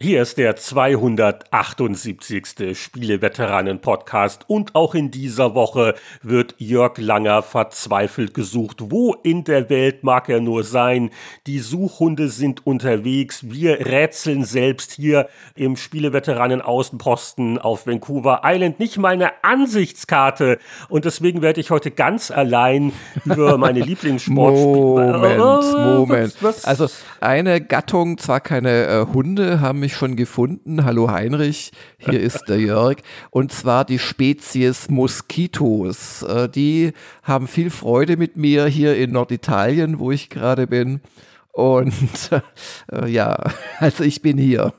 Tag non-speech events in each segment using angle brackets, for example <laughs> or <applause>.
Hier ist der 278. Spieleveteranen-Podcast und auch in dieser Woche wird Jörg Langer verzweifelt gesucht. Wo in der Welt mag er nur sein? Die Suchhunde sind unterwegs. Wir rätseln selbst hier im Spieleveteranen-Außenposten auf Vancouver Island nicht mal eine Ansichtskarte und deswegen werde ich heute ganz allein über meine <laughs> Lieblingssportspiele... Moment, Moment. Also eine Gattung, zwar keine äh, Hunde, haben mich schon gefunden. Hallo Heinrich, hier ist der Jörg. Und zwar die Spezies Moskitos. Äh, die haben viel Freude mit mir hier in Norditalien, wo ich gerade bin. Und <laughs> äh, ja, <laughs> also ich bin hier.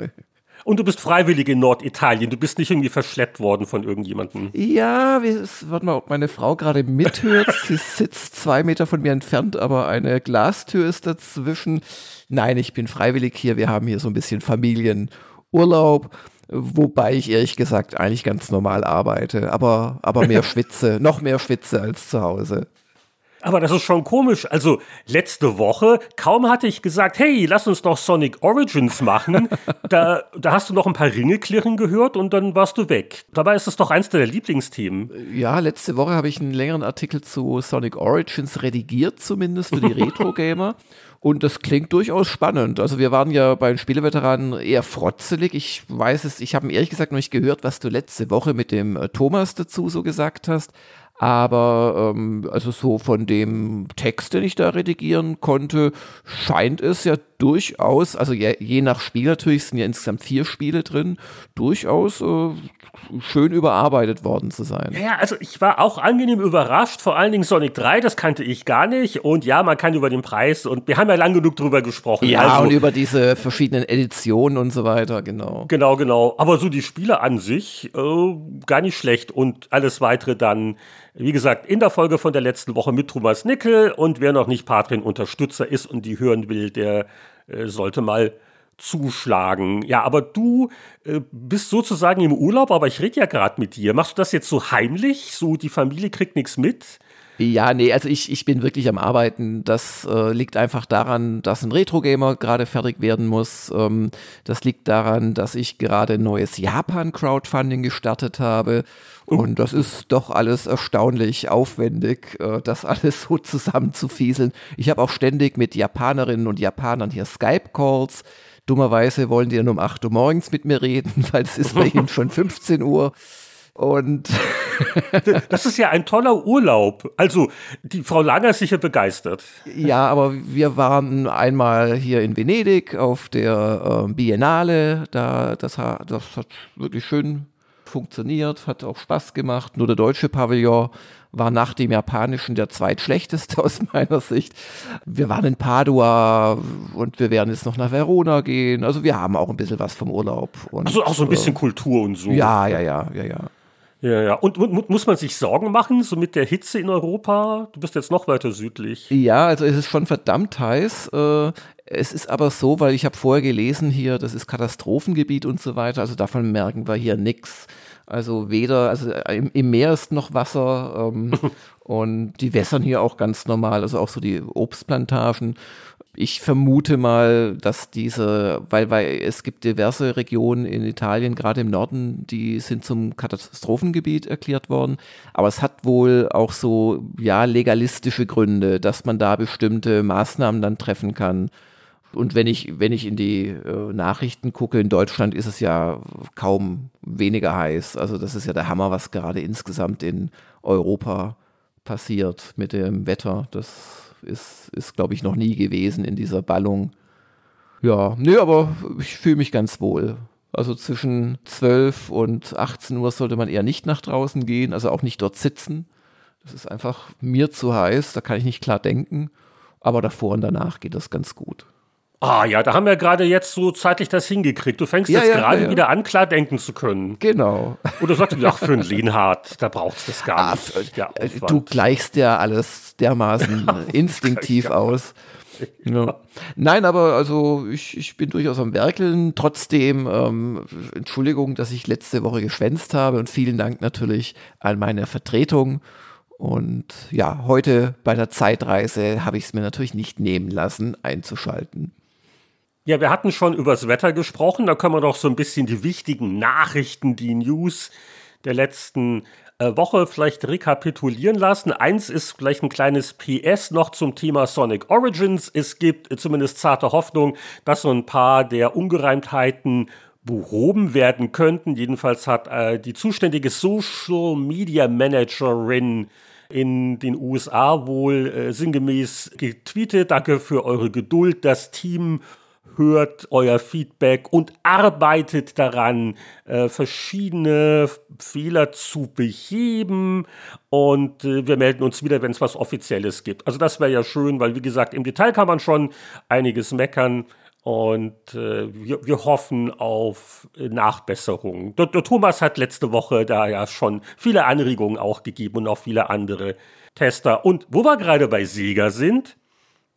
Und du bist freiwillig in Norditalien. Du bist nicht irgendwie verschleppt worden von irgendjemandem. Ja, warte mal, ob meine Frau gerade mithört. Sie <laughs> sitzt zwei Meter von mir entfernt, aber eine Glastür ist dazwischen. Nein, ich bin freiwillig hier. Wir haben hier so ein bisschen Familienurlaub. Wobei ich ehrlich gesagt eigentlich ganz normal arbeite, aber, aber mehr <laughs> schwitze, noch mehr schwitze als zu Hause. Aber das ist schon komisch. Also letzte Woche, kaum hatte ich gesagt, hey, lass uns doch Sonic Origins machen. <laughs> da, da hast du noch ein paar Ringe klirren gehört und dann warst du weg. Dabei ist es doch eins deiner Lieblingsthemen. Ja, letzte Woche habe ich einen längeren Artikel zu Sonic Origins redigiert, zumindest für die <laughs> Retro-Gamer. Und das klingt durchaus spannend. Also wir waren ja bei den Spieleveteranen eher frotzelig. Ich weiß es, ich habe ehrlich gesagt noch nicht gehört, was du letzte Woche mit dem äh, Thomas dazu so gesagt hast. Aber ähm, also so von dem Text, den ich da redigieren konnte, scheint es ja durchaus, also je, je nach Spiel natürlich sind ja insgesamt vier Spiele drin, durchaus äh, schön überarbeitet worden zu sein. Ja, also ich war auch angenehm überrascht, vor allen Dingen Sonic 3, das kannte ich gar nicht. Und ja, man kann über den Preis und wir haben ja lang genug drüber gesprochen. Ja, also, und über diese verschiedenen Editionen und so weiter, genau. Genau, genau. Aber so die Spiele an sich äh, gar nicht schlecht und alles weitere dann wie gesagt, in der Folge von der letzten Woche mit Thomas Nickel. Und wer noch nicht Patreon-Unterstützer ist und die hören will, der äh, sollte mal zuschlagen. Ja, aber du äh, bist sozusagen im Urlaub, aber ich rede ja gerade mit dir. Machst du das jetzt so heimlich? So die Familie kriegt nichts mit? Ja, nee, also ich, ich bin wirklich am Arbeiten. Das äh, liegt einfach daran, dass ein Retro-Gamer gerade fertig werden muss. Ähm, das liegt daran, dass ich gerade ein neues Japan-Crowdfunding gestartet habe. Oh. Und das ist doch alles erstaunlich aufwendig, äh, das <laughs> alles so zusammenzufieseln. Ich habe auch ständig mit Japanerinnen und Japanern hier Skype-Calls. Dummerweise wollen die dann um 8 Uhr morgens mit mir reden, <laughs> weil es ist bei ihnen schon <laughs> 15 Uhr. Und <laughs> das ist ja ein toller Urlaub. Also, die Frau Langer ist sicher begeistert. Ja, aber wir waren einmal hier in Venedig auf der äh, Biennale. Da, das, hat, das hat wirklich schön funktioniert, hat auch Spaß gemacht. Nur der deutsche Pavillon war nach dem japanischen der zweitschlechteste <laughs> aus meiner Sicht. Wir waren in Padua und wir werden jetzt noch nach Verona gehen. Also wir haben auch ein bisschen was vom Urlaub. Und, also auch so ein bisschen äh, Kultur und so. Ja, ja, ja, ja, ja. Ja, ja. Und, und, muss man sich Sorgen machen, so mit der Hitze in Europa? Du bist jetzt noch weiter südlich. Ja, also es ist schon verdammt heiß. Äh, es ist aber so, weil ich habe vorher gelesen hier, das ist Katastrophengebiet und so weiter. Also davon merken wir hier nichts. Also weder, also im, im, Meer ist noch Wasser ähm, <laughs> und die wässern hier auch ganz normal, also auch so die Obstplantagen ich vermute mal, dass diese, weil, weil es gibt diverse Regionen in Italien, gerade im Norden, die sind zum Katastrophengebiet erklärt worden. Aber es hat wohl auch so, ja, legalistische Gründe, dass man da bestimmte Maßnahmen dann treffen kann. Und wenn ich, wenn ich in die äh, Nachrichten gucke, in Deutschland ist es ja kaum weniger heiß. Also das ist ja der Hammer, was gerade insgesamt in Europa passiert mit dem Wetter. Das ist, ist glaube ich, noch nie gewesen in dieser Ballung. Ja, nee, aber ich fühle mich ganz wohl. Also zwischen 12 und 18 Uhr sollte man eher nicht nach draußen gehen, also auch nicht dort sitzen. Das ist einfach mir zu heiß, da kann ich nicht klar denken. Aber davor und danach geht das ganz gut. Ah ja, da haben wir gerade jetzt so zeitlich das hingekriegt. Du fängst ja, jetzt ja, gerade ja, wieder an, klar denken zu können. Genau. <laughs> Oder sagst du, ach, für einen Lienhardt, da brauchst du das gar ah, nicht. Ja, du gleichst ja alles dermaßen <laughs> instinktiv aus. Nein, aber also ich, ich bin durchaus am Werkeln. Trotzdem, ähm, Entschuldigung, dass ich letzte Woche geschwänzt habe und vielen Dank natürlich an meine Vertretung. Und ja, heute bei der Zeitreise habe ich es mir natürlich nicht nehmen lassen, einzuschalten. Ja, wir hatten schon übers Wetter gesprochen. Da können wir doch so ein bisschen die wichtigen Nachrichten, die News der letzten äh, Woche vielleicht rekapitulieren lassen. Eins ist vielleicht ein kleines PS noch zum Thema Sonic Origins. Es gibt zumindest zarte Hoffnung, dass so ein paar der Ungereimtheiten behoben werden könnten. Jedenfalls hat äh, die zuständige Social Media Managerin in den USA wohl äh, sinngemäß getweetet. Danke für eure Geduld. Das Team hört euer Feedback und arbeitet daran, äh, verschiedene Fehler zu beheben. Und äh, wir melden uns wieder, wenn es was Offizielles gibt. Also das wäre ja schön, weil wie gesagt, im Detail kann man schon einiges meckern. Und äh, wir, wir, hoffen auf Nachbesserungen. Der, der, Thomas hat letzte Woche da ja schon viele Anregungen auch gegeben und auch viele andere Tester. Und wo wir gerade bei Sega sind,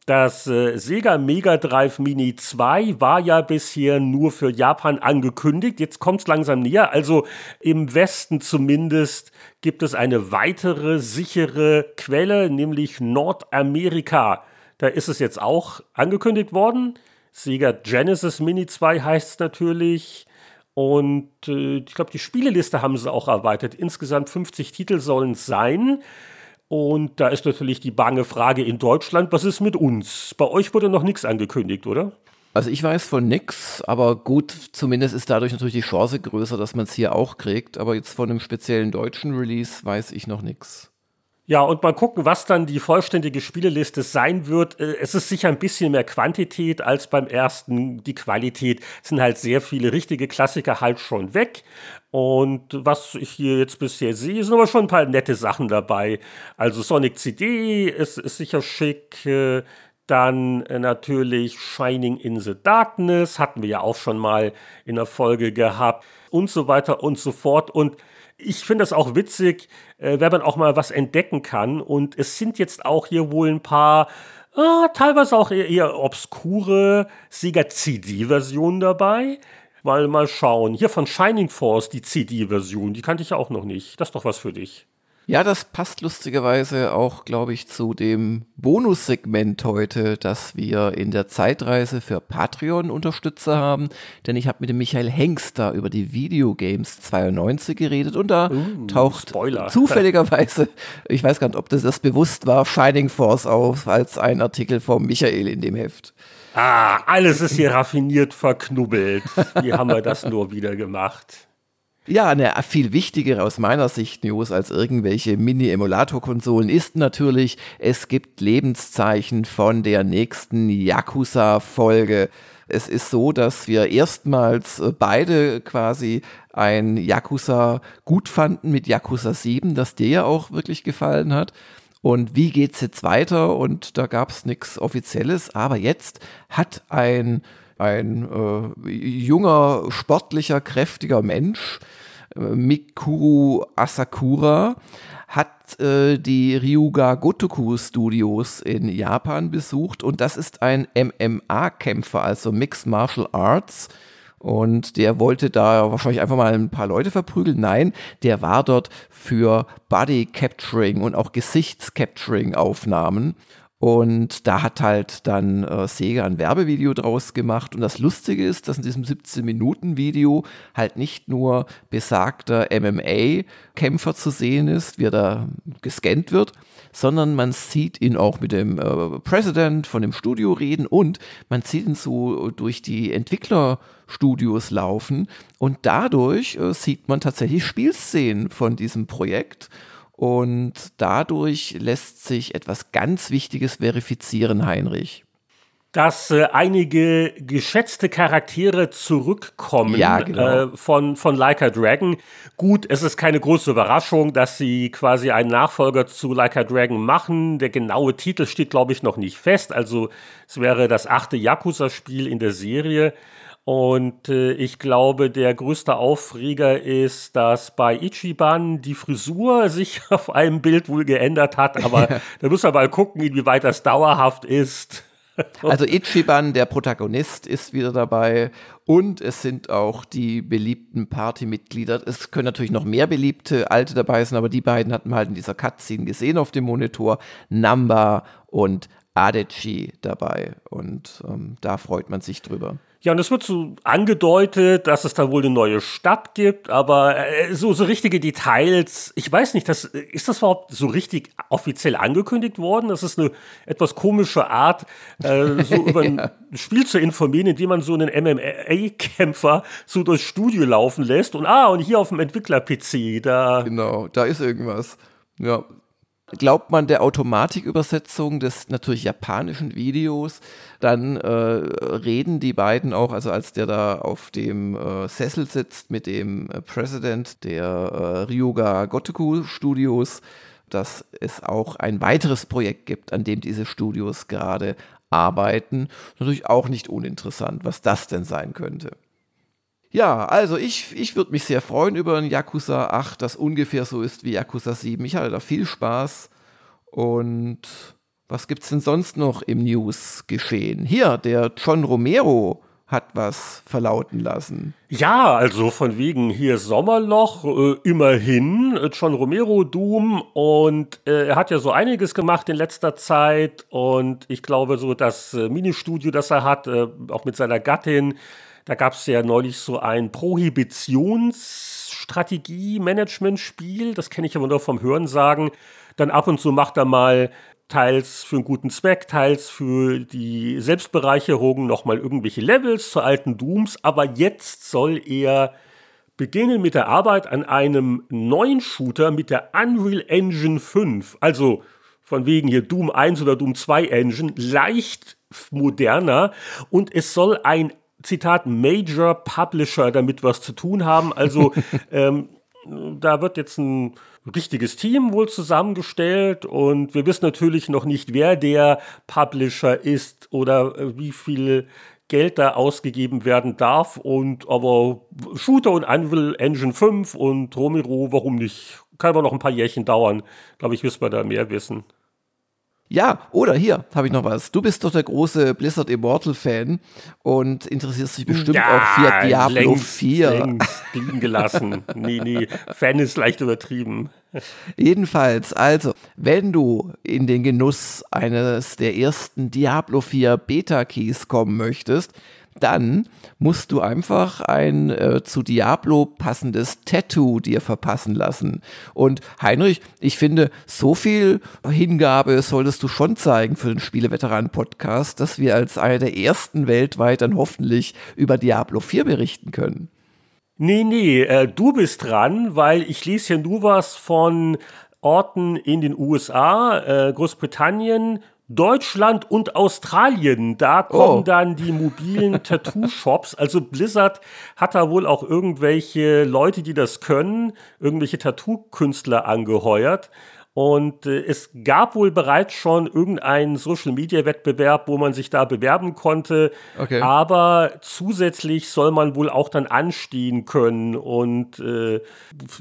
das äh, Sega Mega Drive Mini 2 war ja bisher nur für Japan angekündigt. Jetzt kommt es langsam näher. Also im Westen zumindest gibt es eine weitere sichere Quelle, nämlich Nordamerika. Da ist es jetzt auch angekündigt worden. Sega Genesis Mini 2 heißt es natürlich. Und äh, ich glaube, die Spieleliste haben sie auch erweitert. Insgesamt 50 Titel sollen es sein. Und da ist natürlich die bange Frage in Deutschland, was ist mit uns? Bei euch wurde noch nichts angekündigt, oder? Also ich weiß von nix, aber gut, zumindest ist dadurch natürlich die Chance größer, dass man es hier auch kriegt. Aber jetzt von einem speziellen deutschen Release weiß ich noch nichts. Ja, und mal gucken, was dann die vollständige Spieleliste sein wird. Äh, es ist sicher ein bisschen mehr Quantität als beim ersten. Die Qualität sind halt sehr viele richtige Klassiker halt schon weg. Und was ich hier jetzt bisher sehe, sind aber schon ein paar nette Sachen dabei. Also Sonic CD ist, ist sicher schick. Äh, dann äh, natürlich Shining in the Darkness, hatten wir ja auch schon mal in der Folge gehabt und so weiter und so fort. Und ich finde das auch witzig, äh, wenn man auch mal was entdecken kann. Und es sind jetzt auch hier wohl ein paar, äh, teilweise auch eher, eher obskure Sega CD-Versionen dabei. Mal mal schauen. Hier von Shining Force, die CD-Version, die kannte ich auch noch nicht. Das ist doch was für dich. Ja, das passt lustigerweise auch, glaube ich, zu dem Bonussegment heute, das wir in der Zeitreise für Patreon-Unterstützer haben. Denn ich habe mit dem Michael Hengst da über die Videogames 92 geredet und da uh, taucht Spoiler. <laughs> zufälligerweise, ich weiß gar nicht, ob das, das bewusst war, Shining Force auf als ein Artikel vom Michael in dem Heft. Ah, alles ist hier raffiniert verknubbelt. Wie haben wir das nur wieder gemacht? Ja, eine viel wichtigere aus meiner Sicht News als irgendwelche Mini-Emulator-Konsolen ist natürlich, es gibt Lebenszeichen von der nächsten Yakuza-Folge. Es ist so, dass wir erstmals äh, beide quasi ein Yakuza gut fanden mit Yakuza 7, das dir ja auch wirklich gefallen hat. Und wie geht's jetzt weiter? Und da gab es nichts Offizielles, aber jetzt hat ein ein äh, junger, sportlicher, kräftiger Mensch, äh, Mikuru Asakura, hat äh, die Ryuga Gotoku Studios in Japan besucht und das ist ein MMA-Kämpfer, also Mixed Martial Arts. Und der wollte da wahrscheinlich einfach mal ein paar Leute verprügeln. Nein, der war dort für Body Capturing und auch Gesichtscapturing Aufnahmen. Und da hat halt dann äh, Sega ein Werbevideo draus gemacht. Und das Lustige ist, dass in diesem 17-Minuten-Video halt nicht nur besagter MMA-Kämpfer zu sehen ist, wie er da gescannt wird, sondern man sieht ihn auch mit dem äh, President von dem Studio reden und man sieht ihn so durch die Entwicklerstudios laufen. Und dadurch äh, sieht man tatsächlich Spielszenen von diesem Projekt. Und dadurch lässt sich etwas ganz Wichtiges verifizieren, Heinrich dass äh, einige geschätzte Charaktere zurückkommen ja, genau. äh, von, von Like a Dragon. Gut, es ist keine große Überraschung, dass sie quasi einen Nachfolger zu Like a Dragon machen. Der genaue Titel steht, glaube ich, noch nicht fest. Also es wäre das achte Yakuza-Spiel in der Serie. Und äh, ich glaube, der größte Aufreger ist, dass bei Ichiban die Frisur <laughs> sich auf einem Bild wohl geändert hat. Aber da muss man mal gucken, inwieweit das dauerhaft ist. <laughs> Also Ichiban, der Protagonist, ist wieder dabei und es sind auch die beliebten Partymitglieder. Es können natürlich noch mehr beliebte Alte dabei sein, aber die beiden hatten wir halt in dieser Cutscene gesehen auf dem Monitor. Namba und Adechi dabei und ähm, da freut man sich drüber. Ja, und es wird so angedeutet, dass es da wohl eine neue Stadt gibt, aber äh, so, so richtige Details, ich weiß nicht, das, ist das überhaupt so richtig offiziell angekündigt worden? Das ist eine etwas komische Art, äh, so <laughs> über ein Spiel zu informieren, indem man so einen MMA-Kämpfer so durchs Studio laufen lässt und ah, und hier auf dem Entwickler-PC, da. Genau, da ist irgendwas. Ja, Glaubt man der Automatikübersetzung des natürlich japanischen Videos, dann äh, reden die beiden auch, also als der da auf dem äh, Sessel sitzt mit dem äh, President der äh, Ryuga Gotoku Studios, dass es auch ein weiteres Projekt gibt, an dem diese Studios gerade arbeiten. Natürlich auch nicht uninteressant, was das denn sein könnte. Ja, also ich, ich würde mich sehr freuen über ein Yakuza 8, das ungefähr so ist wie Yakuza 7. Ich hatte da viel Spaß. Und was gibt's denn sonst noch im News geschehen? Hier, der John Romero hat was verlauten lassen. Ja, also von wegen hier Sommerloch, äh, immerhin, John Romero Doom und äh, er hat ja so einiges gemacht in letzter Zeit und ich glaube so das äh, Ministudio, das er hat, äh, auch mit seiner Gattin, da gab es ja neulich so ein Prohibitionsstrategie-Management-Spiel, das kenne ich aber nur vom Hörensagen. Dann ab und zu macht er mal teils für einen guten Zweck, teils für die Selbstbereicherung nochmal irgendwelche Levels zu alten Dooms. Aber jetzt soll er beginnen mit der Arbeit an einem neuen Shooter mit der Unreal Engine 5. Also von wegen hier Doom 1 oder Doom 2 Engine, leicht moderner und es soll ein Zitat, Major Publisher damit was zu tun haben. Also <laughs> ähm, da wird jetzt ein richtiges Team wohl zusammengestellt und wir wissen natürlich noch nicht, wer der Publisher ist oder äh, wie viel Geld da ausgegeben werden darf. Und aber Shooter und Unreal Engine 5 und Romero, warum nicht? Kann aber noch ein paar Jährchen dauern. Glaube ich, müssen wir da mehr wissen. Ja, oder hier habe ich noch was. Du bist doch der große Blizzard Immortal Fan und interessierst dich bestimmt ja, auch für Diablo längst, 4. Längst liegen gelassen. nee, nee, Fan ist leicht übertrieben. Jedenfalls, also, wenn du in den Genuss eines der ersten Diablo 4 Beta-Keys kommen möchtest, dann musst du einfach ein äh, zu Diablo passendes Tattoo dir verpassen lassen. Und Heinrich, ich finde, so viel Hingabe solltest du schon zeigen für den Spieleveteranen-Podcast, dass wir als einer der ersten weltweit dann hoffentlich über Diablo 4 berichten können. Nee, nee, äh, du bist dran, weil ich lese ja nur was von Orten in den USA, äh, Großbritannien, Deutschland und Australien, da kommen oh. dann die mobilen <laughs> Tattoo-Shops. Also Blizzard hat da wohl auch irgendwelche Leute, die das können, irgendwelche Tattoo-Künstler angeheuert. Und äh, es gab wohl bereits schon irgendeinen Social-Media-Wettbewerb, wo man sich da bewerben konnte. Okay. Aber zusätzlich soll man wohl auch dann anstehen können. Und äh,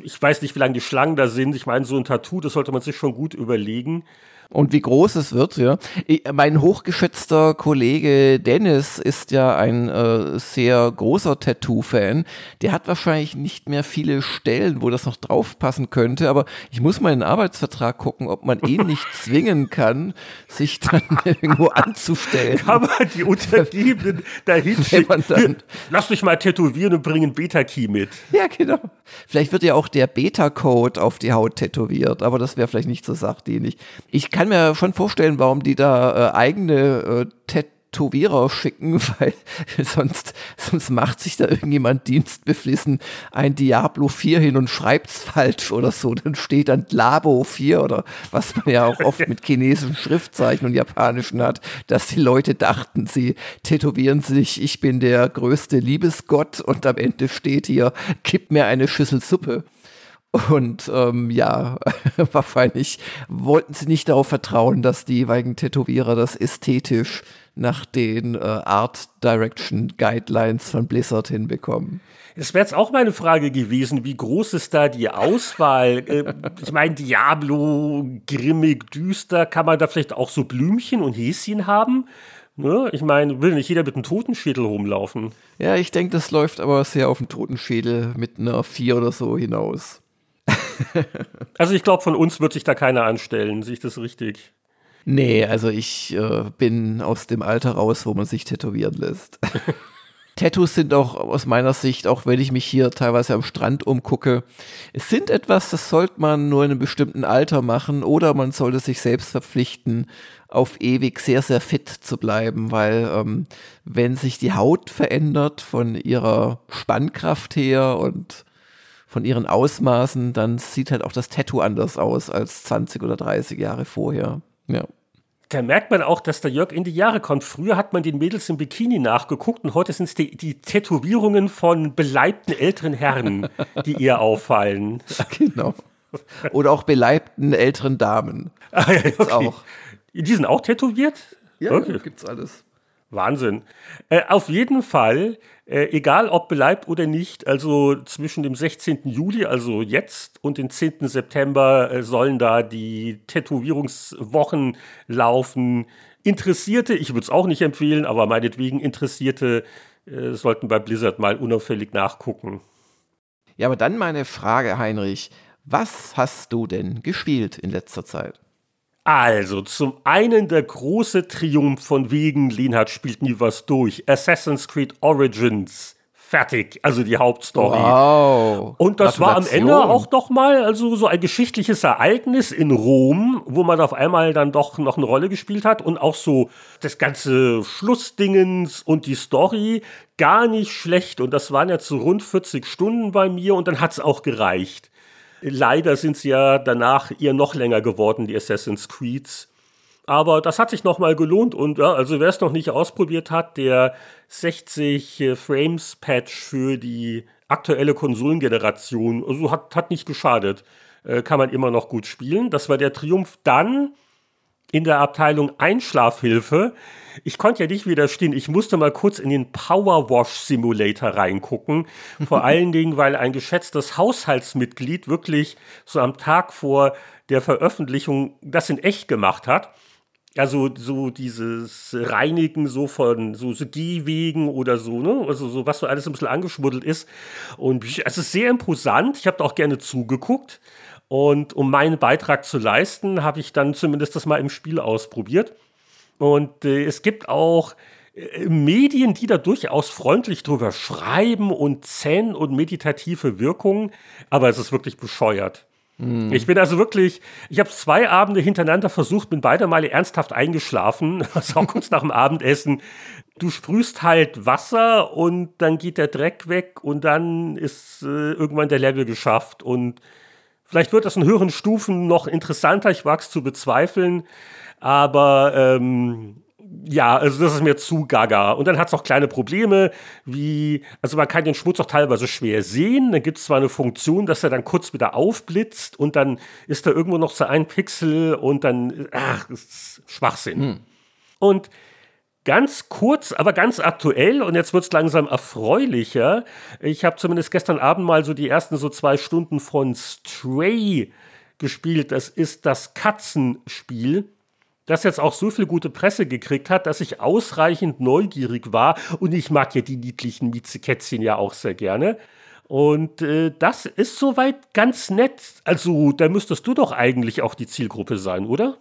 ich weiß nicht, wie lange die Schlangen da sind. Ich meine, so ein Tattoo, das sollte man sich schon gut überlegen und wie groß es wird, ja. Ich, mein hochgeschätzter Kollege Dennis ist ja ein äh, sehr großer Tattoo-Fan. Der hat wahrscheinlich nicht mehr viele Stellen, wo das noch draufpassen könnte, aber ich muss mal in den Arbeitsvertrag gucken, ob man ihn nicht <laughs> zwingen kann, sich dann <laughs> irgendwo anzustellen. Kann man die Untergebenen dahin schicken. Dann, Lass dich mal tätowieren und bringen Beta-Key mit. Ja, genau. Vielleicht wird ja auch der Beta-Code auf die Haut tätowiert, aber das wäre vielleicht nicht so sachdienlich. Ich kann kann mir schon vorstellen, warum die da äh, eigene äh, Tätowierer schicken, <laughs> weil sonst, sonst macht sich da irgendjemand dienstbeflissen ein Diablo 4 hin und schreibt's falsch oder so. Dann steht dann Labo 4 oder was man ja auch oft mit chinesischen Schriftzeichen und japanischen hat, dass die Leute dachten, sie tätowieren sich, ich bin der größte Liebesgott und am Ende steht hier, gib mir eine Schüssel Suppe. Und ähm, ja, <laughs> wahrscheinlich wollten sie nicht darauf vertrauen, dass die jeweiligen Tätowierer das ästhetisch nach den äh, Art Direction Guidelines von Blizzard hinbekommen. Es wäre jetzt auch meine Frage gewesen, wie groß ist da die Auswahl? äh, <laughs> ich meine, Diablo, grimmig, düster, kann man da vielleicht auch so Blümchen und Häschen haben? Ne? Ich meine, will nicht jeder mit einem Totenschädel rumlaufen. Ja, ich denke, das läuft aber sehr auf den Totenschädel mit einer 4 oder so hinaus. Also ich glaube, von uns wird sich da keiner anstellen. Sehe ich das richtig? Nee, also ich äh, bin aus dem Alter raus, wo man sich tätowieren lässt. <laughs> Tattoos sind auch aus meiner Sicht, auch wenn ich mich hier teilweise am Strand umgucke, es sind etwas, das sollte man nur in einem bestimmten Alter machen oder man sollte sich selbst verpflichten, auf ewig sehr, sehr fit zu bleiben, weil ähm, wenn sich die Haut verändert von ihrer Spannkraft her und von ihren Ausmaßen, dann sieht halt auch das Tattoo anders aus als 20 oder 30 Jahre vorher. Ja. Da merkt man auch, dass der Jörg in die Jahre kommt. Früher hat man den Mädels im Bikini nachgeguckt und heute sind es die, die Tätowierungen von beleibten älteren Herren, die ihr auffallen. <laughs> Genau. Oder auch beleibten älteren Damen. Ah, ja, okay. auch. Die sind auch tätowiert? Ja, okay. gibt's alles. Wahnsinn. Äh, auf jeden Fall, äh, egal ob beleibt oder nicht, also zwischen dem 16. Juli, also jetzt, und dem 10. September äh, sollen da die Tätowierungswochen laufen. Interessierte, ich würde es auch nicht empfehlen, aber meinetwegen Interessierte äh, sollten bei Blizzard mal unauffällig nachgucken. Ja, aber dann meine Frage, Heinrich. Was hast du denn gespielt in letzter Zeit? Also, zum einen der große Triumph von wegen, Lienhardt spielt nie was durch. Assassin's Creed Origins. Fertig, also die Hauptstory. Wow. Und das war am Ende auch doch mal also so ein geschichtliches Ereignis in Rom, wo man auf einmal dann doch noch eine Rolle gespielt hat und auch so das ganze Schlussdingens und die Story gar nicht schlecht und das waren ja zu rund 40 Stunden bei mir und dann hat's auch gereicht. Leider sind sie ja danach eher noch länger geworden, die Assassin's Creeds. Aber das hat sich nochmal gelohnt und ja, also wer es noch nicht ausprobiert hat, der 60 äh, Frames Patch für die aktuelle Konsolengeneration, also hat, hat nicht geschadet. Äh, kann man immer noch gut spielen. Das war der Triumph. Dann in der Abteilung Einschlafhilfe. Ich konnte ja nicht widerstehen. Ich musste mal kurz in den Power Wash Simulator reingucken. Vor <laughs> allen Dingen, weil ein geschätztes Haushaltsmitglied wirklich so am Tag vor der Veröffentlichung das in echt gemacht hat. Also so dieses Reinigen so von so, so Gehwegen oder so, ne? Also so was so alles ein bisschen angeschmuddelt ist. Und es ist sehr imposant. Ich habe da auch gerne zugeguckt. Und um meinen Beitrag zu leisten, habe ich dann zumindest das mal im Spiel ausprobiert. Und äh, es gibt auch äh, Medien, die da durchaus freundlich drüber schreiben und Zen und meditative Wirkungen, aber es ist wirklich bescheuert. Hm. Ich bin also wirklich, ich habe zwei Abende hintereinander versucht, bin beide Male ernsthaft eingeschlafen, <laughs> also auch kurz nach dem Abendessen. Du sprühst halt Wasser und dann geht der Dreck weg und dann ist äh, irgendwann der Level geschafft und Vielleicht wird das in höheren Stufen noch interessanter, ich wage es zu bezweifeln, aber ähm, ja, also das ist mir zu gaga. Und dann hat es auch kleine Probleme, wie, also man kann den Schmutz auch teilweise schwer sehen. Dann gibt es zwar eine Funktion, dass er dann kurz wieder aufblitzt und dann ist da irgendwo noch so ein Pixel und dann, ach, das ist Schwachsinn. Hm. Und Ganz kurz, aber ganz aktuell und jetzt wird es langsam erfreulicher. Ich habe zumindest gestern Abend mal so die ersten so zwei Stunden von Stray gespielt. Das ist das Katzenspiel, das jetzt auch so viel gute Presse gekriegt hat, dass ich ausreichend neugierig war. Und ich mag ja die niedlichen Miezekätzchen ja auch sehr gerne. Und äh, das ist soweit ganz nett. Also, da müsstest du doch eigentlich auch die Zielgruppe sein, oder?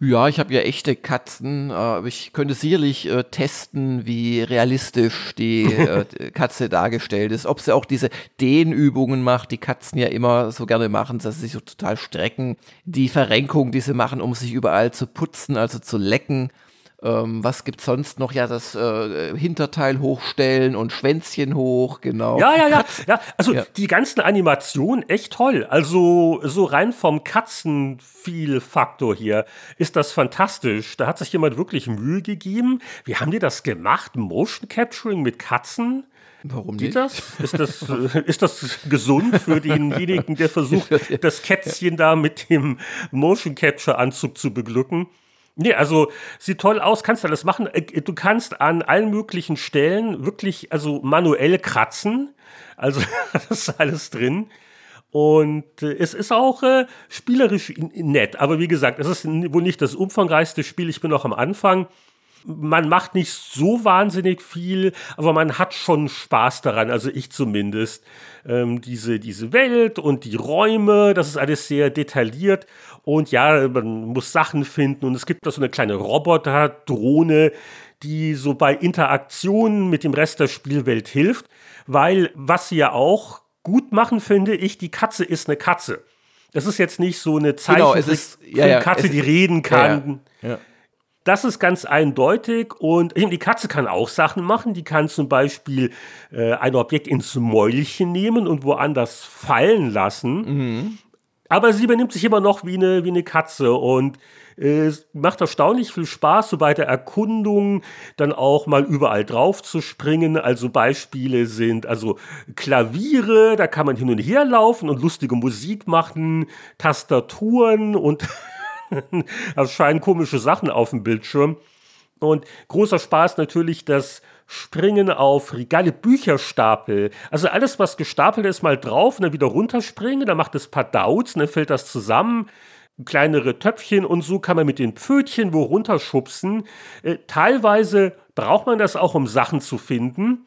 Ja, ich habe ja echte Katzen. Äh, ich könnte sicherlich äh, testen, wie realistisch die äh, <laughs> Katze dargestellt ist. Ob sie auch diese Dehnübungen macht, die Katzen ja immer so gerne machen, dass sie sich so total strecken. Die Verrenkung, die sie machen, um sich überall zu putzen, also zu lecken. Ähm, was gibt's sonst noch? Ja, das äh, Hinterteil hochstellen und Schwänzchen hoch, genau. Ja, ja, ja. ja also ja. die ganzen Animationen echt toll. Also so rein vom Katzenfeel-Faktor hier ist das fantastisch. Da hat sich jemand wirklich Mühe gegeben. Wie haben die das gemacht? Motion Capturing mit Katzen? Warum nicht? das? Ist das, ist das gesund für denjenigen, der <laughs> versucht, das Kätzchen da mit dem Motion Capture Anzug zu beglücken? Nee, also sieht toll aus, kannst alles machen. Äh, du kannst an allen möglichen Stellen wirklich, also manuell kratzen. Also <laughs> das ist alles drin. Und äh, es ist auch äh, spielerisch nett. Aber wie gesagt, es ist wohl nicht das umfangreichste Spiel. Ich bin noch am Anfang. Man macht nicht so wahnsinnig viel, aber man hat schon Spaß daran, also ich zumindest. Ähm, diese, diese Welt und die Räume, das ist alles sehr detailliert. Und ja, man muss Sachen finden und es gibt da so eine kleine Roboter-Drohne, die so bei Interaktionen mit dem Rest der Spielwelt hilft. Weil was sie ja auch gut machen, finde ich, die Katze ist eine Katze. Das ist jetzt nicht so eine Zeichentrick genau, ist, ja, ja, Katze, die reden kann. Ja, das ist ganz eindeutig und die Katze kann auch Sachen machen. Die kann zum Beispiel äh, ein Objekt ins Mäulchen nehmen und woanders fallen lassen. Mhm. Aber sie benimmt sich immer noch wie eine, wie eine Katze und äh, es macht erstaunlich viel Spaß, so bei der Erkundung dann auch mal überall drauf zu springen. Also Beispiele sind also Klaviere, da kann man hin und her laufen und lustige Musik machen, Tastaturen und <laughs> <laughs> erscheinen komische Sachen auf dem Bildschirm. Und großer Spaß natürlich das Springen auf Regale, Bücherstapel. Also alles, was gestapelt ist, mal drauf und dann wieder runterspringen. Dann macht es paar Dauts, dann fällt das zusammen. Kleinere Töpfchen und so kann man mit den Pfötchen wo runterschubsen. Äh, teilweise braucht man das auch, um Sachen zu finden.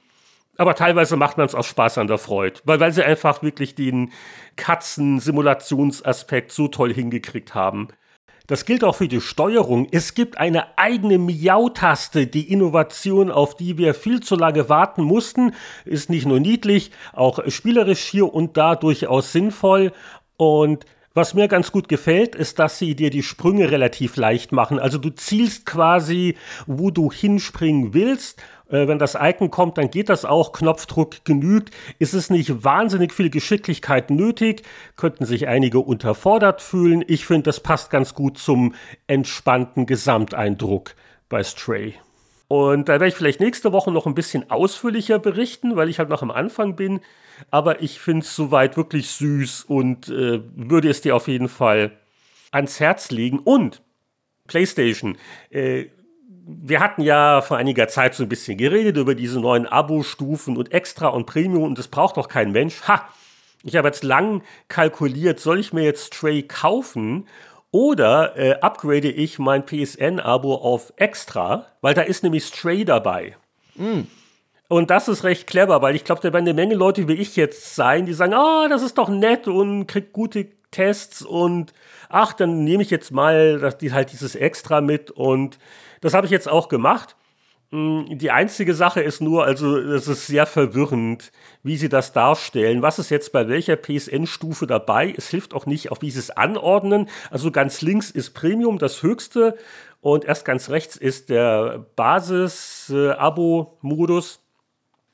Aber teilweise macht man es aus Spaß an der Freude, weil, weil sie einfach wirklich den Katzen-Simulationsaspekt so toll hingekriegt haben. Das gilt auch für die Steuerung. Es gibt eine eigene Miau-Taste, die Innovation, auf die wir viel zu lange warten mussten, ist nicht nur niedlich, auch spielerisch hier und da durchaus sinnvoll. Und was mir ganz gut gefällt, ist, dass sie dir die Sprünge relativ leicht machen. Also du zielst quasi, wo du hinspringen willst äh, wenn das Icon kommt, dann geht das auch. Knopfdruck genügt. Ist es nicht wahnsinnig viel Geschicklichkeit nötig? Könnten sich einige unterfordert fühlen. Ich finde, das passt ganz gut zum entspannten Gesamteindruck bei Stray. Und da werde ich vielleicht nächste Woche noch ein bisschen ausführlicher berichten, weil ich halt noch am Anfang bin. Aber ich finde es soweit wirklich süß und äh, würde es dir auf jeden Fall ans Herz legen. Und PlayStation, äh, wir hatten ja vor einiger Zeit so ein bisschen geredet über diese neuen Abo-Stufen und Extra und Premium und das braucht doch kein Mensch. Ha! Ich habe jetzt lang kalkuliert, soll ich mir jetzt Stray kaufen oder äh, upgrade ich mein PSN-Abo auf Extra, weil da ist nämlich Stray dabei. Mm. Und das ist recht clever, weil ich glaube, da werden eine Menge Leute wie ich jetzt sein, die sagen, ah, oh, das ist doch nett und kriegt gute Tests und ach, dann nehme ich jetzt mal das, die, halt dieses Extra mit und das habe ich jetzt auch gemacht. Mm, die einzige Sache ist nur, also es ist sehr verwirrend, wie sie das darstellen. Was ist jetzt bei welcher PSN-Stufe dabei? Es hilft auch nicht, auch wie sie es anordnen. Also ganz links ist Premium, das höchste. Und erst ganz rechts ist der Basis-Abo-Modus.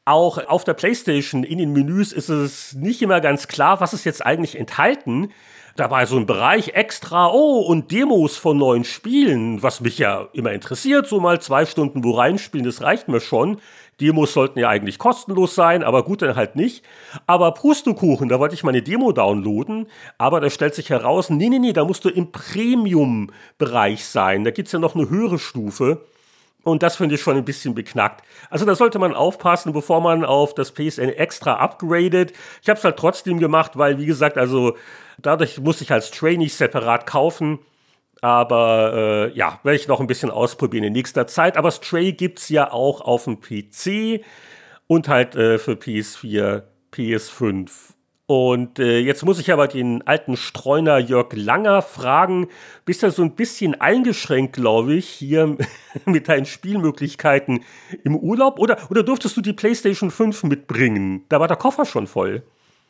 Auch auf der PlayStation in den Menüs ist es nicht immer ganz klar, was ist jetzt eigentlich enthalten. Da war so ein Bereich extra, oh, und Demos von neuen Spielen, was mich ja immer interessiert, so mal zwei Stunden wo reinspielen, das reicht mir schon. Demos sollten ja eigentlich kostenlos sein, aber gut, dann halt nicht. Aber Pustekuchen, da wollte ich meine Demo downloaden, aber da stellt sich heraus, nee, nee, nee, da musst du im Premium-Bereich sein. Da gibt's ja noch eine höhere Stufe. Und das finde ich schon ein bisschen beknackt. Also da sollte man aufpassen, bevor man auf das PSN extra upgradet. Ich habe es halt trotzdem gemacht, weil, wie gesagt, also dadurch muss ich als Trainee separat kaufen. Aber äh, ja, werde ich noch ein bisschen ausprobieren in nächster Zeit. Aber Stray gibt es ja auch auf dem PC und halt äh, für PS4, PS5 und äh, jetzt muss ich aber den alten Streuner Jörg Langer fragen, bist du so ein bisschen eingeschränkt, glaube ich, hier <laughs> mit deinen Spielmöglichkeiten im Urlaub? Oder, oder durftest du die PlayStation 5 mitbringen? Da war der Koffer schon voll.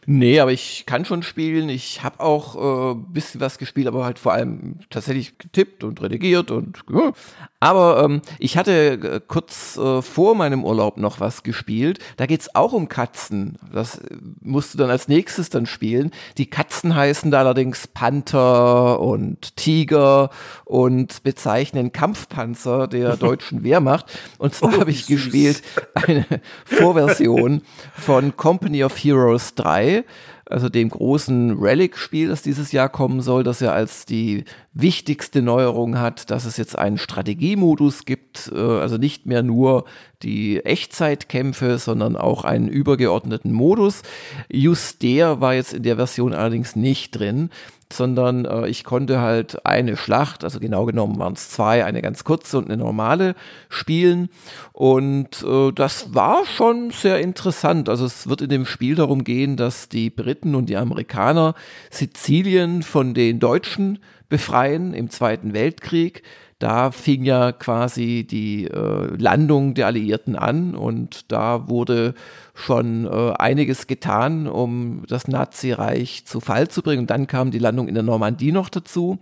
Nee, aber ich kann schon spielen. Ich habe auch ein äh, bisschen was gespielt, aber halt vor allem tatsächlich getippt und redigiert und. Ja. Aber ähm, ich hatte äh, kurz äh, vor meinem Urlaub noch was gespielt. Da geht's auch um Katzen. Das äh, musst du dann als nächstes dann spielen. Die Katzen heißen da allerdings Panther und Tiger und bezeichnen Kampfpanzer der <laughs> deutschen Wehrmacht. Und zwar oh, habe ich süß. gespielt eine <laughs> Vorversion von Company of Heroes 3 also dem großen Relic-Spiel, das dieses Jahr kommen soll, das ja als die wichtigste Neuerung hat, dass es jetzt einen Strategiemodus gibt, äh, also nicht mehr nur die Echtzeitkämpfe, sondern auch einen übergeordneten Modus. Just der war jetzt in der Version allerdings nicht drin sondern äh, ich konnte halt eine Schlacht, also genau genommen waren es zwei, eine ganz kurze und eine normale spielen. Und äh, das war schon sehr interessant. Also es wird in dem Spiel darum gehen, dass die Briten und die Amerikaner Sizilien von den Deutschen befreien im Zweiten Weltkrieg da fing ja quasi die äh, Landung der Alliierten an und da wurde schon äh, einiges getan, um das Nazireich zu Fall zu bringen. Und dann kam die Landung in der Normandie noch dazu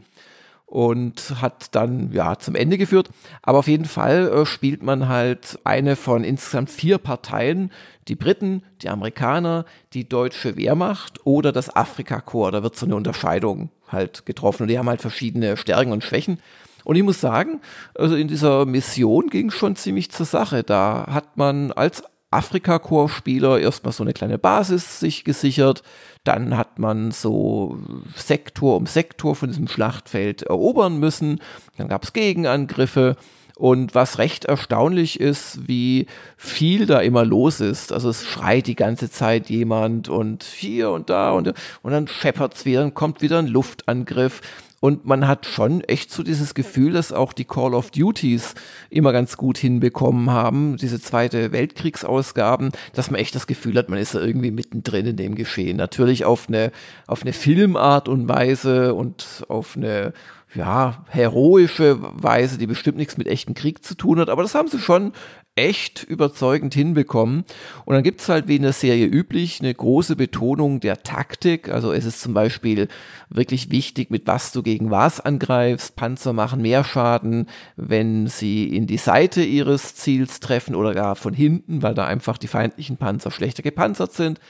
und hat dann ja zum Ende geführt. Aber auf jeden Fall äh, spielt man halt eine von insgesamt vier Parteien, die Briten, die Amerikaner, die deutsche Wehrmacht oder das Afrika-Korps. Da wird so eine Unterscheidung halt getroffen und die haben halt verschiedene Stärken und Schwächen. Und ich muss sagen, also in dieser Mission ging es schon ziemlich zur Sache. Da hat man als Afrika-Korps-Spieler erstmal so eine kleine Basis sich gesichert. Dann hat man so Sektor um Sektor von diesem Schlachtfeld erobern müssen. Dann gab es Gegenangriffe. Und was recht erstaunlich ist, wie viel da immer los ist. Also es schreit die ganze Zeit jemand und hier und da und, und dann scheppert's wieder, dann kommt wieder ein Luftangriff. Und man hat schon echt so dieses Gefühl, dass auch die Call of Duties immer ganz gut hinbekommen haben, diese zweite Weltkriegsausgaben, dass man echt das Gefühl hat, man ist da irgendwie mittendrin in dem Geschehen. Natürlich auf eine, auf eine Filmart und Weise und auf eine ja, heroische Weise, die bestimmt nichts mit echtem Krieg zu tun hat, aber das haben sie schon echt überzeugend hinbekommen. Und dann gibt es halt wie in der Serie üblich eine große Betonung der Taktik. Also es ist zum Beispiel wirklich wichtig, mit was du gegen was angreifst. Panzer machen mehr Schaden, wenn sie in die Seite ihres Ziels treffen oder gar von hinten, weil da einfach die feindlichen Panzer schlechter gepanzert sind.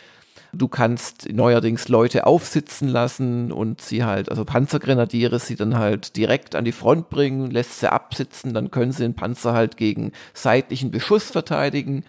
Du kannst neuerdings Leute aufsitzen lassen und sie halt, also Panzergrenadiere, sie dann halt direkt an die Front bringen, lässt sie absitzen, dann können sie den Panzer halt gegen seitlichen Beschuss verteidigen.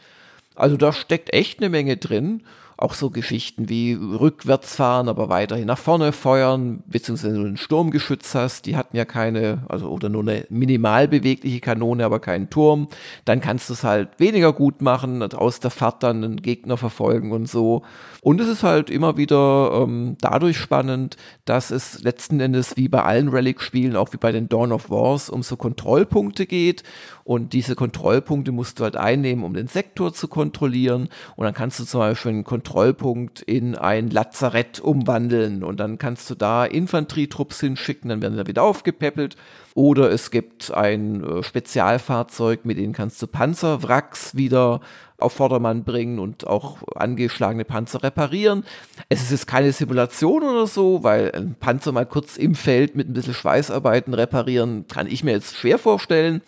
Also da steckt echt eine Menge drin auch so Geschichten wie rückwärts fahren, aber weiterhin nach vorne feuern, beziehungsweise wenn du ein Sturmgeschütz hast, die hatten ja keine, also oder nur eine minimal bewegliche Kanone, aber keinen Turm, dann kannst du es halt weniger gut machen, aus der Fahrt dann einen Gegner verfolgen und so. Und es ist halt immer wieder ähm, dadurch spannend, dass es letzten Endes wie bei allen Relic-Spielen, auch wie bei den Dawn of Wars, um so Kontrollpunkte geht. Und diese Kontrollpunkte musst du halt einnehmen, um den Sektor zu kontrollieren. Und dann kannst du zum Beispiel einen Kontrollpunkt in ein Lazarett umwandeln. Und dann kannst du da Infanterietrupps hinschicken, dann werden da wieder aufgepäppelt. Oder es gibt ein äh, Spezialfahrzeug, mit dem kannst du Panzerwracks wieder auf Vordermann bringen und auch angeschlagene Panzer reparieren. Es ist jetzt keine Simulation oder so, weil ein Panzer mal kurz im Feld mit ein bisschen Schweißarbeiten reparieren, kann ich mir jetzt schwer vorstellen.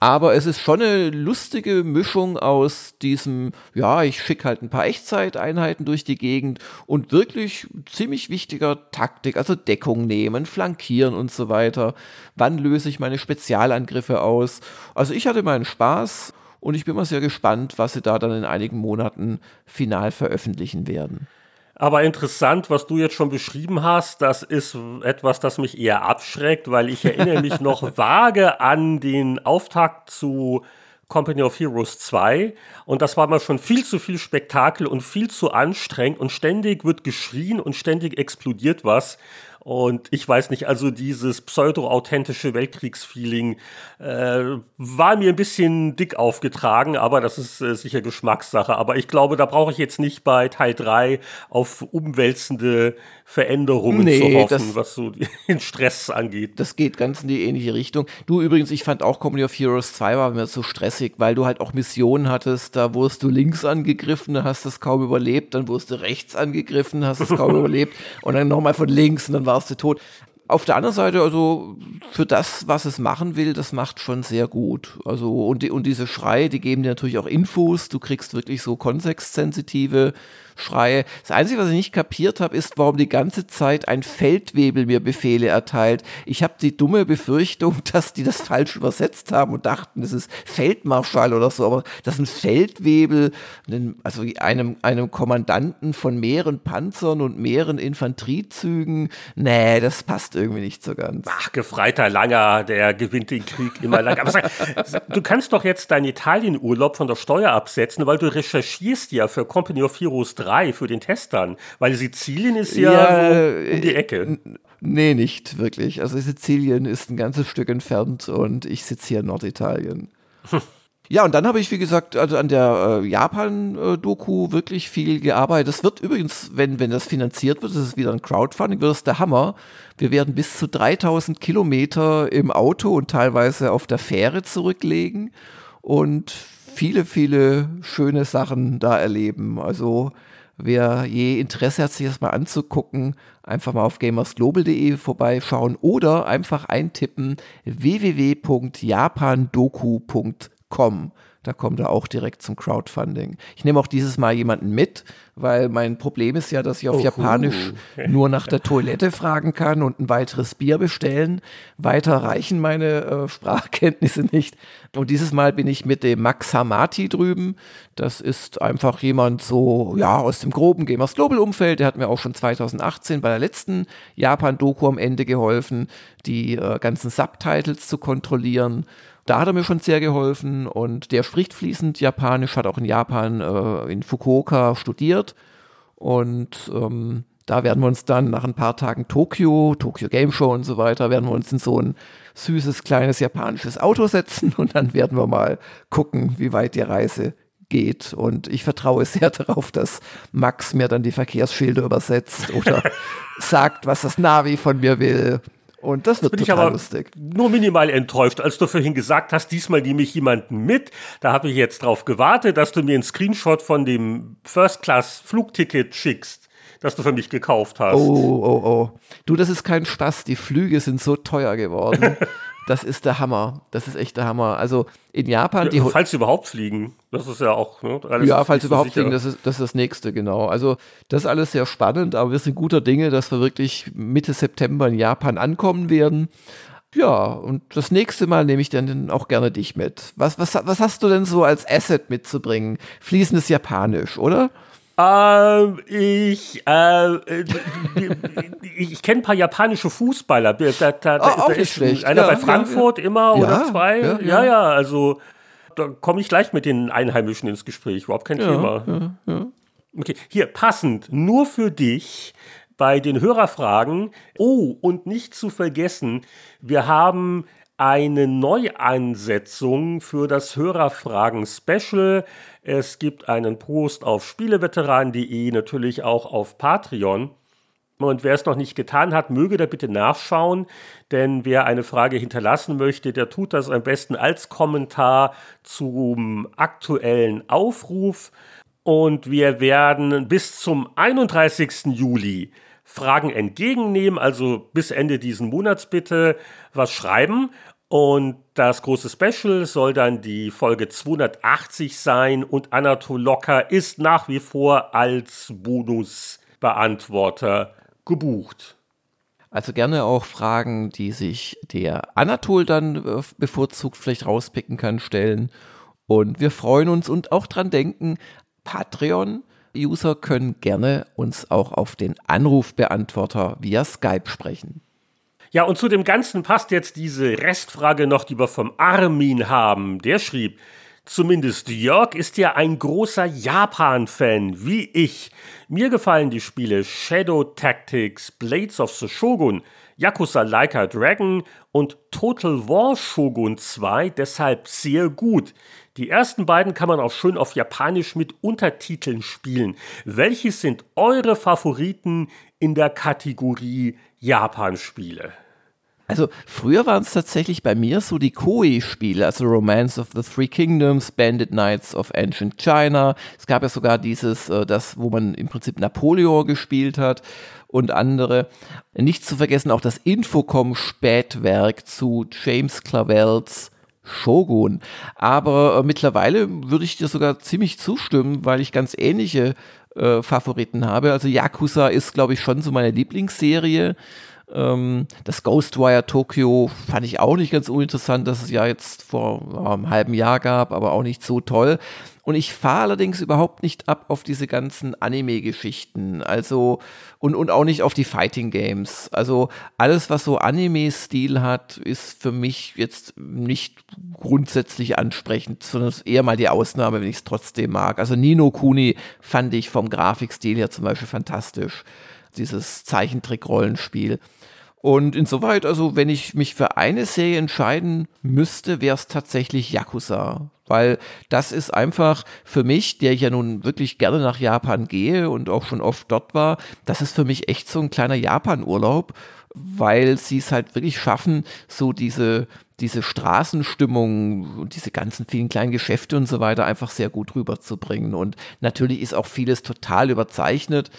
Aber es ist schon eine lustige Mischung aus diesem, ja, ich schicke halt ein paar Echtzeiteinheiten durch die Gegend und wirklich ziemlich wichtiger Taktik, also Deckung nehmen, flankieren und so weiter. Wann löse ich meine Spezialangriffe aus? Also ich hatte meinen Spaß und ich bin mal sehr gespannt, was sie da dann in einigen Monaten final veröffentlichen werden. Aber interessant, was du jetzt schon beschrieben hast, das ist etwas, das mich eher abschreckt, weil ich erinnere mich <laughs> noch vage an den Auftakt zu Company of Heroes 2 und das war mal schon viel zu viel Spektakel und viel zu anstrengend. Und ständig wird geschrien und ständig explodiert was und ich weiß nicht, also dieses pseudo-authentische Weltkriegsfeeling äh, war mir ein bisschen dick aufgetragen, aber das ist äh, sicher Geschmackssache. Aber ich glaube, da brauche ich jetzt nicht bei Teil 3 auf umwälzende Veränderungen nee, zu hoffen, was so <laughs> den Stress angeht. Das geht ganz in die ähnliche Richtung. Du übrigens, ich fand auch Company of Heroes 2 war mir so stressig, weil du halt auch Missionen hattest, da wurdest du links angegriffen, hast das kaum überlebt, dann wurdest du rechts angegriffen, hast es kaum <laughs> überlebt und dann nochmal von links und dann warst du tot. auf der anderen Seite, also für das, was es machen will, das macht schon sehr gut. Also und, die, und diese Schreie, die geben dir natürlich auch Infos. Du kriegst wirklich so kontextsensitive Schreie. Das Einzige, was ich nicht kapiert habe, ist, warum die ganze Zeit ein Feldwebel mir Befehle erteilt. Ich habe die dumme Befürchtung, <laughs> dass die das falsch übersetzt haben und dachten, das ist Feldmarschall oder so. Aber das ist ein Feldwebel, also einem, einem Kommandanten von mehreren Panzern und mehreren Infanteriezügen. Nee, das passt irgendwie nicht so ganz. Ach, gefreiter Langer, der gewinnt den Krieg immer lang. Aber sag, du kannst doch jetzt deinen Italienurlaub von der Steuer absetzen, weil du recherchierst ja für Company of Heroes 3 drei für den Test dann? Weil Sizilien ist ja, ja so um die Ecke. Nee, nicht wirklich. Also Sizilien ist ein ganzes Stück entfernt und ich sitze hier in Norditalien. <laughs> Ja, und dann habe ich, wie gesagt, also an der äh, Japan-Doku wirklich viel gearbeitet. Das wird übrigens, wenn, wenn das finanziert wird, das ist wieder ein Crowdfunding, wird das der Hammer. Wir werden bis zu 3000 Kilometer im Auto und teilweise auf der Fähre zurücklegen und viele, viele schöne Sachen da erleben. Also Wer je Interesse hat, sich das mal anzugucken, einfach mal auf gamersglobal.de vorbeischauen oder einfach eintippen www.japandoku.com. Da kommt er auch direkt zum Crowdfunding. Ich nehme auch dieses Mal jemanden mit, weil mein Problem ist ja, dass ich auf Oho. Japanisch <laughs> nur nach der Toilette fragen kann und ein weiteres Bier bestellen. Weiter reichen meine äh, Sprachkenntnisse nicht. Und dieses Mal bin ich mit dem Max Hamati drüben. Das ist einfach jemand so, ja, aus dem groben Gamers Global Umfeld. Der hat mir auch schon 2018 bei der letzten Japan-Doku am Ende geholfen, die äh, ganzen Subtitles zu kontrollieren. Da hat er mir schon sehr geholfen und der spricht fließend Japanisch, hat auch in Japan, äh, in Fukuoka studiert und ähm, da werden wir uns dann nach ein paar Tagen Tokio, Tokyo Game Show und so weiter, werden wir uns in so ein süßes, kleines japanisches Auto setzen <laughs> und dann werden wir mal gucken, wie weit die Reise geht. Und ich vertraue sehr <laughs> darauf, dass Max mir dann die Verkehrsschilder übersetzt oder <laughs> sagt, was das Navi von mir will. Und das wird das bin total ich aber lustig. Nur minimal enttäuscht, als du vorhin gesagt hast, diesmal nehme ich jemanden mit. Da habe ich jetzt drauf gewartet, dass du mir einen Screenshot von dem First-Class-Flugticket schickst, das du für mich gekauft hast. Oh, oh, oh. Du, das ist kein Spaß. Die Flüge sind so teuer geworden. <laughs> das ist der Hammer. Das ist echt der Hammer. Also in Japan. Ja, die falls sie überhaupt fliegen. Das ist ja auch. Ne, ja, falls sie überhaupt fliegen, das ist, das ist das nächste, genau. Also das ist alles sehr spannend, aber wir sind guter Dinge, dass wir wirklich Mitte September in Japan ankommen werden. Ja, und das nächste Mal nehme ich dann auch gerne dich mit. Was, was, was hast du denn so als Asset mitzubringen? Fließendes Japanisch, oder? Ähm, ich, äh, ich kenne ein paar japanische Fußballer. Da, da, da, oh, auch nicht schlecht. Einer ja, bei Frankfurt ja, ja. immer oder zwei. Ja, ja, ja, also da komme ich gleich mit den Einheimischen ins Gespräch. Überhaupt kein Thema. Okay, hier passend, nur für dich bei den Hörerfragen. Oh, und nicht zu vergessen, wir haben eine Neuansetzung für das Hörerfragen-Special. Es gibt einen Post auf spieleveteran.de, natürlich auch auf Patreon. Und wer es noch nicht getan hat, möge da bitte nachschauen, denn wer eine Frage hinterlassen möchte, der tut das am besten als Kommentar zum aktuellen Aufruf. Und wir werden bis zum 31. Juli Fragen entgegennehmen, also bis Ende diesen Monats bitte was schreiben. Und das große Special soll dann die Folge 280 sein und Anatol Locker ist nach wie vor als Bonusbeantworter gebucht. Also gerne auch Fragen, die sich der Anatol dann äh, bevorzugt vielleicht rauspicken kann, stellen. Und wir freuen uns und auch dran denken, Patreon-User können gerne uns auch auf den Anrufbeantworter via Skype sprechen. Ja, und zu dem Ganzen passt jetzt diese Restfrage noch, die wir vom Armin haben. Der schrieb, zumindest Jörg ist ja ein großer Japan-Fan, wie ich. Mir gefallen die Spiele Shadow Tactics, Blades of the Shogun, Yakuza Like Dragon und Total War Shogun 2 deshalb sehr gut. Die ersten beiden kann man auch schön auf Japanisch mit Untertiteln spielen. Welches sind eure Favoriten in der Kategorie Japan-Spiele? Also früher waren es tatsächlich bei mir so die Koei-Spiele, also Romance of the Three Kingdoms, Bandit Knights of Ancient China. Es gab ja sogar dieses, äh, das, wo man im Prinzip Napoleon gespielt hat und andere. Nicht zu vergessen auch das Infocom-Spätwerk zu James Clavells Shogun. Aber äh, mittlerweile würde ich dir sogar ziemlich zustimmen, weil ich ganz ähnliche äh, Favoriten habe. Also Yakuza ist, glaube ich, schon so meine Lieblingsserie. Ähm, das Ghostwire Tokyo fand ich auch nicht ganz uninteressant, dass es ja jetzt vor einem halben Jahr gab, aber auch nicht so toll. Und ich fahre allerdings überhaupt nicht ab auf diese ganzen Anime-Geschichten, also und, und auch nicht auf die Fighting Games. Also alles, was so Anime-Stil hat, ist für mich jetzt nicht grundsätzlich ansprechend, sondern eher mal die Ausnahme, wenn ich es trotzdem mag. Also Nino Kuni fand ich vom Grafikstil her zum Beispiel fantastisch. Dieses Zeichentrick-Rollenspiel. Und insoweit, also wenn ich mich für eine Serie entscheiden müsste, wäre es tatsächlich Yakuza. Weil das ist einfach für mich, der ich ja nun wirklich gerne nach Japan gehe und auch schon oft dort war, das ist für mich echt so ein kleiner Japan-Urlaub, weil sie es halt wirklich schaffen, so diese, diese Straßenstimmung und diese ganzen vielen kleinen Geschäfte und so weiter einfach sehr gut rüberzubringen. Und natürlich ist auch vieles total überzeichnet.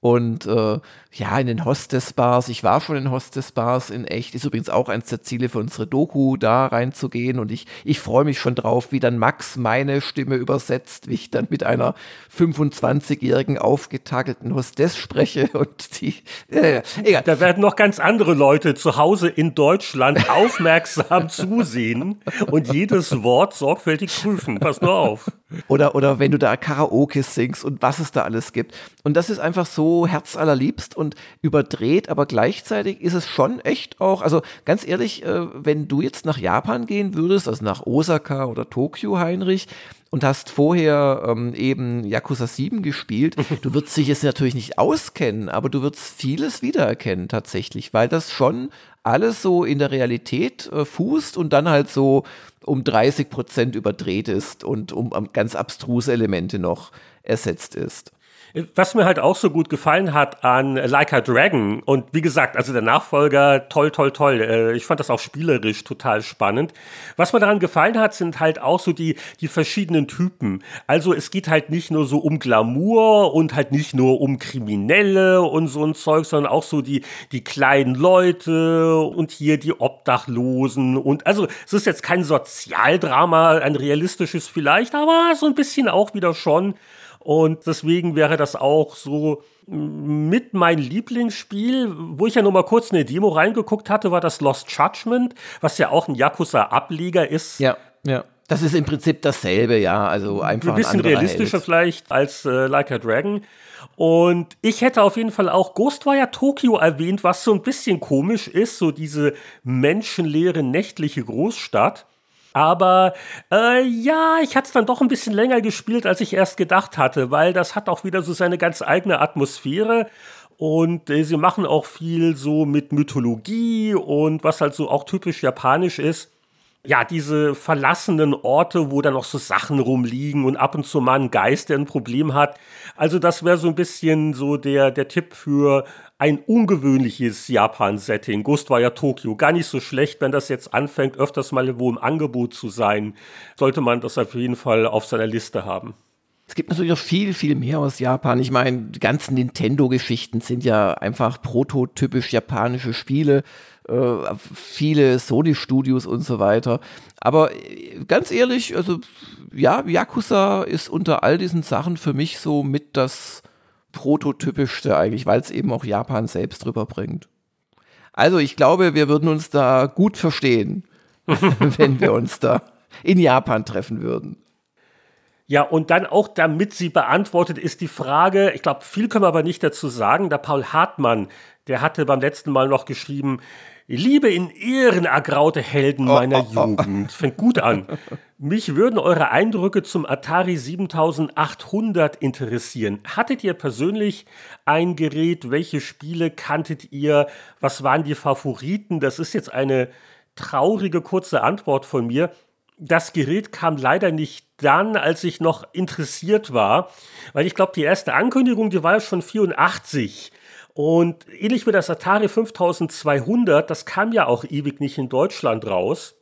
Und äh, ja, in den Hostess-Bars, ich war schon in Hostess-Bars in echt, ist übrigens auch eins der Ziele für unsere Doku, da reinzugehen. Und ich, ich freue mich schon drauf, wie dann Max meine Stimme übersetzt, wie ich dann mit einer 25-jährigen aufgetakelten Hostess spreche. <laughs> Und die, äh, egal. Da werden noch ganz andere Leute zu Hause in Deutschland aufmerksam zusehen und jedes Wort sorgfältig prüfen. Pass nur auf. Oder, oder wenn du da Karaoke singst und was es da alles gibt. Und das ist einfach so herzallerliebst und überdreht, aber gleichzeitig ist es schon echt auch, also ganz ehrlich, äh, wenn du jetzt nach Japan gehen würdest, also nach Osaka oder Tokio, Heinrich, und hast vorher ähm, eben Yakuza 7 gespielt, <laughs> du würdest dich jetzt natürlich nicht auskennen, aber du würdest vieles wiedererkennen tatsächlich, weil das schon alles so in der Realität äh, fußt und dann halt so um 30 Prozent überdreht ist und um, um ganz abstruse Elemente noch ersetzt ist. Was mir halt auch so gut gefallen hat an Like a Dragon und wie gesagt, also der Nachfolger, toll, toll, toll. Äh, ich fand das auch spielerisch total spannend. Was mir daran gefallen hat, sind halt auch so die, die verschiedenen Typen. Also es geht halt nicht nur so um Glamour und halt nicht nur um Kriminelle und so ein Zeug, sondern auch so die, die kleinen Leute und hier die Obdachlosen und also es ist jetzt kein Sozialdrama, ein realistisches vielleicht, aber so ein bisschen auch wieder schon. Und deswegen wäre das auch so mit mein Lieblingsspiel, wo ich ja nur mal kurz eine Demo reingeguckt hatte, war das Lost Judgment, was ja auch ein Yakuza-Ableger ist. Ja, ja. Das ist im Prinzip dasselbe, ja. Also einfach ein bisschen ein realistischer Held. vielleicht als äh, Like a Dragon. Und ich hätte auf jeden Fall auch Ghostwire Tokyo erwähnt, was so ein bisschen komisch ist, so diese menschenleere nächtliche Großstadt. Aber äh, ja, ich hatte es dann doch ein bisschen länger gespielt, als ich erst gedacht hatte, weil das hat auch wieder so seine ganz eigene Atmosphäre. Und äh, sie machen auch viel so mit Mythologie und was halt so auch typisch japanisch ist ja, diese verlassenen Orte, wo dann noch so Sachen rumliegen und ab und zu mal ein Geist, der ein Problem hat. Also das wäre so ein bisschen so der, der Tipp für ein ungewöhnliches Japan-Setting. Ghost war ja Tokio. Gar nicht so schlecht, wenn das jetzt anfängt, öfters mal wo im Angebot zu sein. Sollte man das auf jeden Fall auf seiner Liste haben. Es gibt natürlich noch viel, viel mehr aus Japan. Ich meine, die ganzen Nintendo-Geschichten sind ja einfach prototypisch japanische Spiele äh, viele Sony-Studios und so weiter. Aber äh, ganz ehrlich, also ja, Yakuza ist unter all diesen Sachen für mich so mit das prototypischste eigentlich, weil es eben auch Japan selbst drüber bringt. Also ich glaube, wir würden uns da gut verstehen, <laughs> wenn wir uns da in Japan treffen würden. Ja, und dann auch, damit sie beantwortet ist, die Frage, ich glaube, viel können wir aber nicht dazu sagen. Der Paul Hartmann, der hatte beim letzten Mal noch geschrieben, Liebe in Ehren ergraute Helden oh, meiner oh, oh, Jugend. Fängt gut an. Mich würden eure Eindrücke zum Atari 7800 interessieren. Hattet ihr persönlich ein Gerät? Welche Spiele kanntet ihr? Was waren die Favoriten? Das ist jetzt eine traurige kurze Antwort von mir. Das Gerät kam leider nicht dann, als ich noch interessiert war, weil ich glaube, die erste Ankündigung, die war ja schon 84. Und ähnlich wie das Atari 5200, das kam ja auch ewig nicht in Deutschland raus.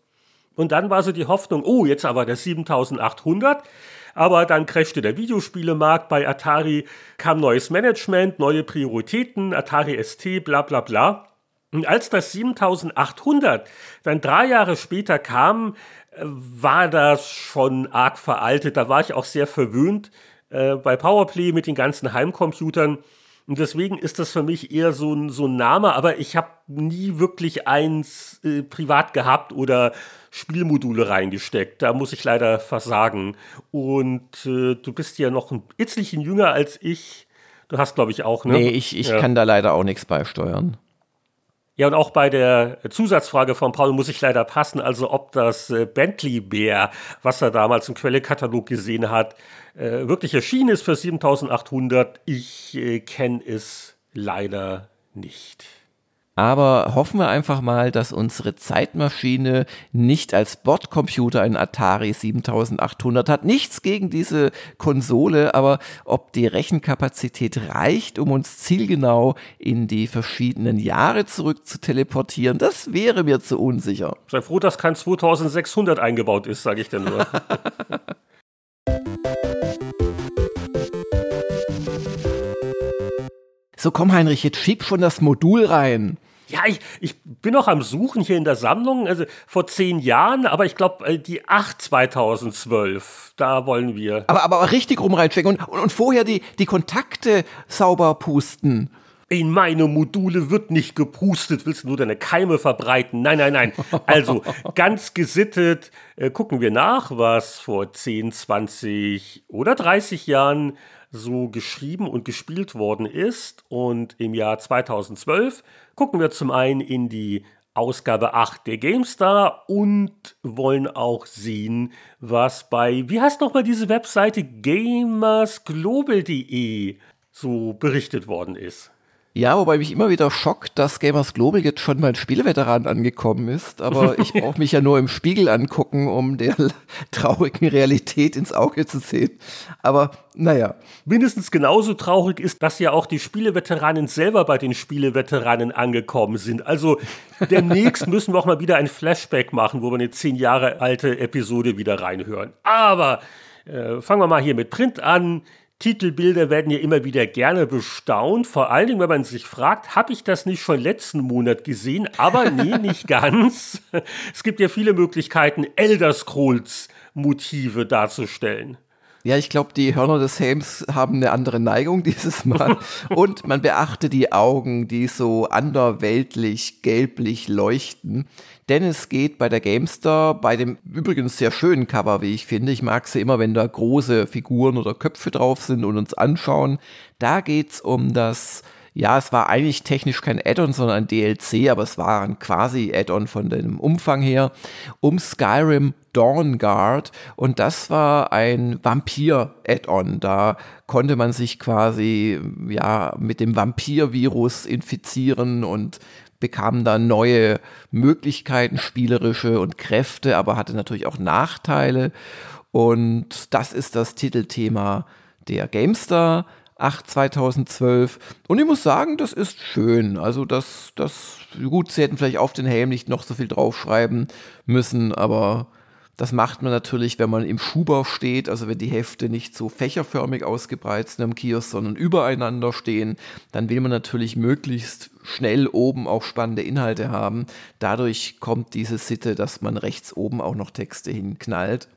Und dann war so die Hoffnung, oh, jetzt aber der 7800. Aber dann crashte der Videospielemarkt. Bei Atari kam neues Management, neue Prioritäten, Atari ST, bla bla bla. Und als das 7800 dann drei Jahre später kam, äh, war das schon arg veraltet. Da war ich auch sehr verwöhnt äh, bei Powerplay mit den ganzen Heimcomputern. Und deswegen ist das für mich eher so ein, so ein Name, aber ich habe nie wirklich eins äh, privat gehabt oder Spielmodule reingesteckt. Da muss ich leider versagen. Und äh, du bist ja noch ein itzlichen jünger als ich. Du hast, glaube ich, auch, ne? Nee, ich, ich ja. kann da leider auch nichts beisteuern. Ja, und auch bei der Zusatzfrage von Paul muss ich leider passen, also ob das äh, Bentley Bär, was er damals im Quellekatalog gesehen hat, äh, wirklich erschienen ist für 7800. Ich äh, kenne es leider nicht. Aber hoffen wir einfach mal, dass unsere Zeitmaschine nicht als Bordcomputer ein Atari 7800 hat. Nichts gegen diese Konsole, aber ob die Rechenkapazität reicht, um uns zielgenau in die verschiedenen Jahre zurück zu teleportieren, das wäre mir zu unsicher. Sei froh, dass kein 2600 eingebaut ist, sage ich dir nur. <laughs> So komm Heinrich, jetzt schieb schon das Modul rein. Ja, ich, ich bin noch am Suchen hier in der Sammlung, also vor zehn Jahren, aber ich glaube, äh, die 8 2012, da wollen wir. Aber, aber richtig rum reinstecken und, und, und vorher die, die Kontakte sauber pusten. In meine Module wird nicht gepustet, willst du nur deine Keime verbreiten? Nein, nein, nein. Also <laughs> ganz gesittet äh, gucken wir nach, was vor 10, 20 oder 30 Jahren so geschrieben und gespielt worden ist. Und im Jahr 2012 gucken wir zum einen in die Ausgabe 8 der GameStar und wollen auch sehen, was bei, wie heißt nochmal diese Webseite, gamersglobal.de so berichtet worden ist. Ja, wobei mich immer wieder schockt, dass Gamers Global jetzt schon mein Spielveteran angekommen ist. Aber <laughs> ich brauche mich ja nur im Spiegel angucken, um der <laughs> traurigen Realität ins Auge zu sehen. Aber naja. Mindestens genauso traurig ist, dass ja auch die Spieleveteranen selber bei den Spieleveteranen angekommen sind. Also demnächst <laughs> müssen wir auch mal wieder ein Flashback machen, wo wir eine zehn Jahre alte Episode wieder reinhören. Aber äh, fangen wir mal hier mit Print an. Titelbilder werden ja immer wieder gerne bestaunt, vor allen Dingen, wenn man sich fragt, habe ich das nicht schon letzten Monat gesehen? Aber nee, <laughs> nicht ganz. Es gibt ja viele Möglichkeiten, Elder Scrolls Motive darzustellen. Ja, ich glaube, die Hörner des Helms haben eine andere Neigung <laughs> dieses Mal. Und man beachte die Augen, die so anderweltlich, gelblich leuchten. Denn es geht bei der GameStar, bei dem übrigens sehr schönen Cover, wie ich finde, ich mag sie immer, wenn da große Figuren oder Köpfe drauf sind und uns anschauen, da geht's um das ja, es war eigentlich technisch kein Add-on, sondern ein DLC, aber es war ein quasi Add-on von dem Umfang her, um Skyrim Dawnguard und das war ein Vampir-Add-on. Da konnte man sich quasi ja mit dem Vampir-Virus infizieren und bekam dann neue Möglichkeiten, spielerische und Kräfte, aber hatte natürlich auch Nachteile. Und das ist das Titelthema der GameStar 8 2012. Und ich muss sagen, das ist schön. Also das, das, gut, sie hätten vielleicht auf den Helm nicht noch so viel draufschreiben müssen, aber das macht man natürlich, wenn man im Schuhbau steht, also wenn die Hefte nicht so fächerförmig ausgebreitet sind am Kiosk, sondern übereinander stehen, dann will man natürlich möglichst schnell oben auch spannende Inhalte haben. Dadurch kommt diese Sitte, dass man rechts oben auch noch Texte hinknallt.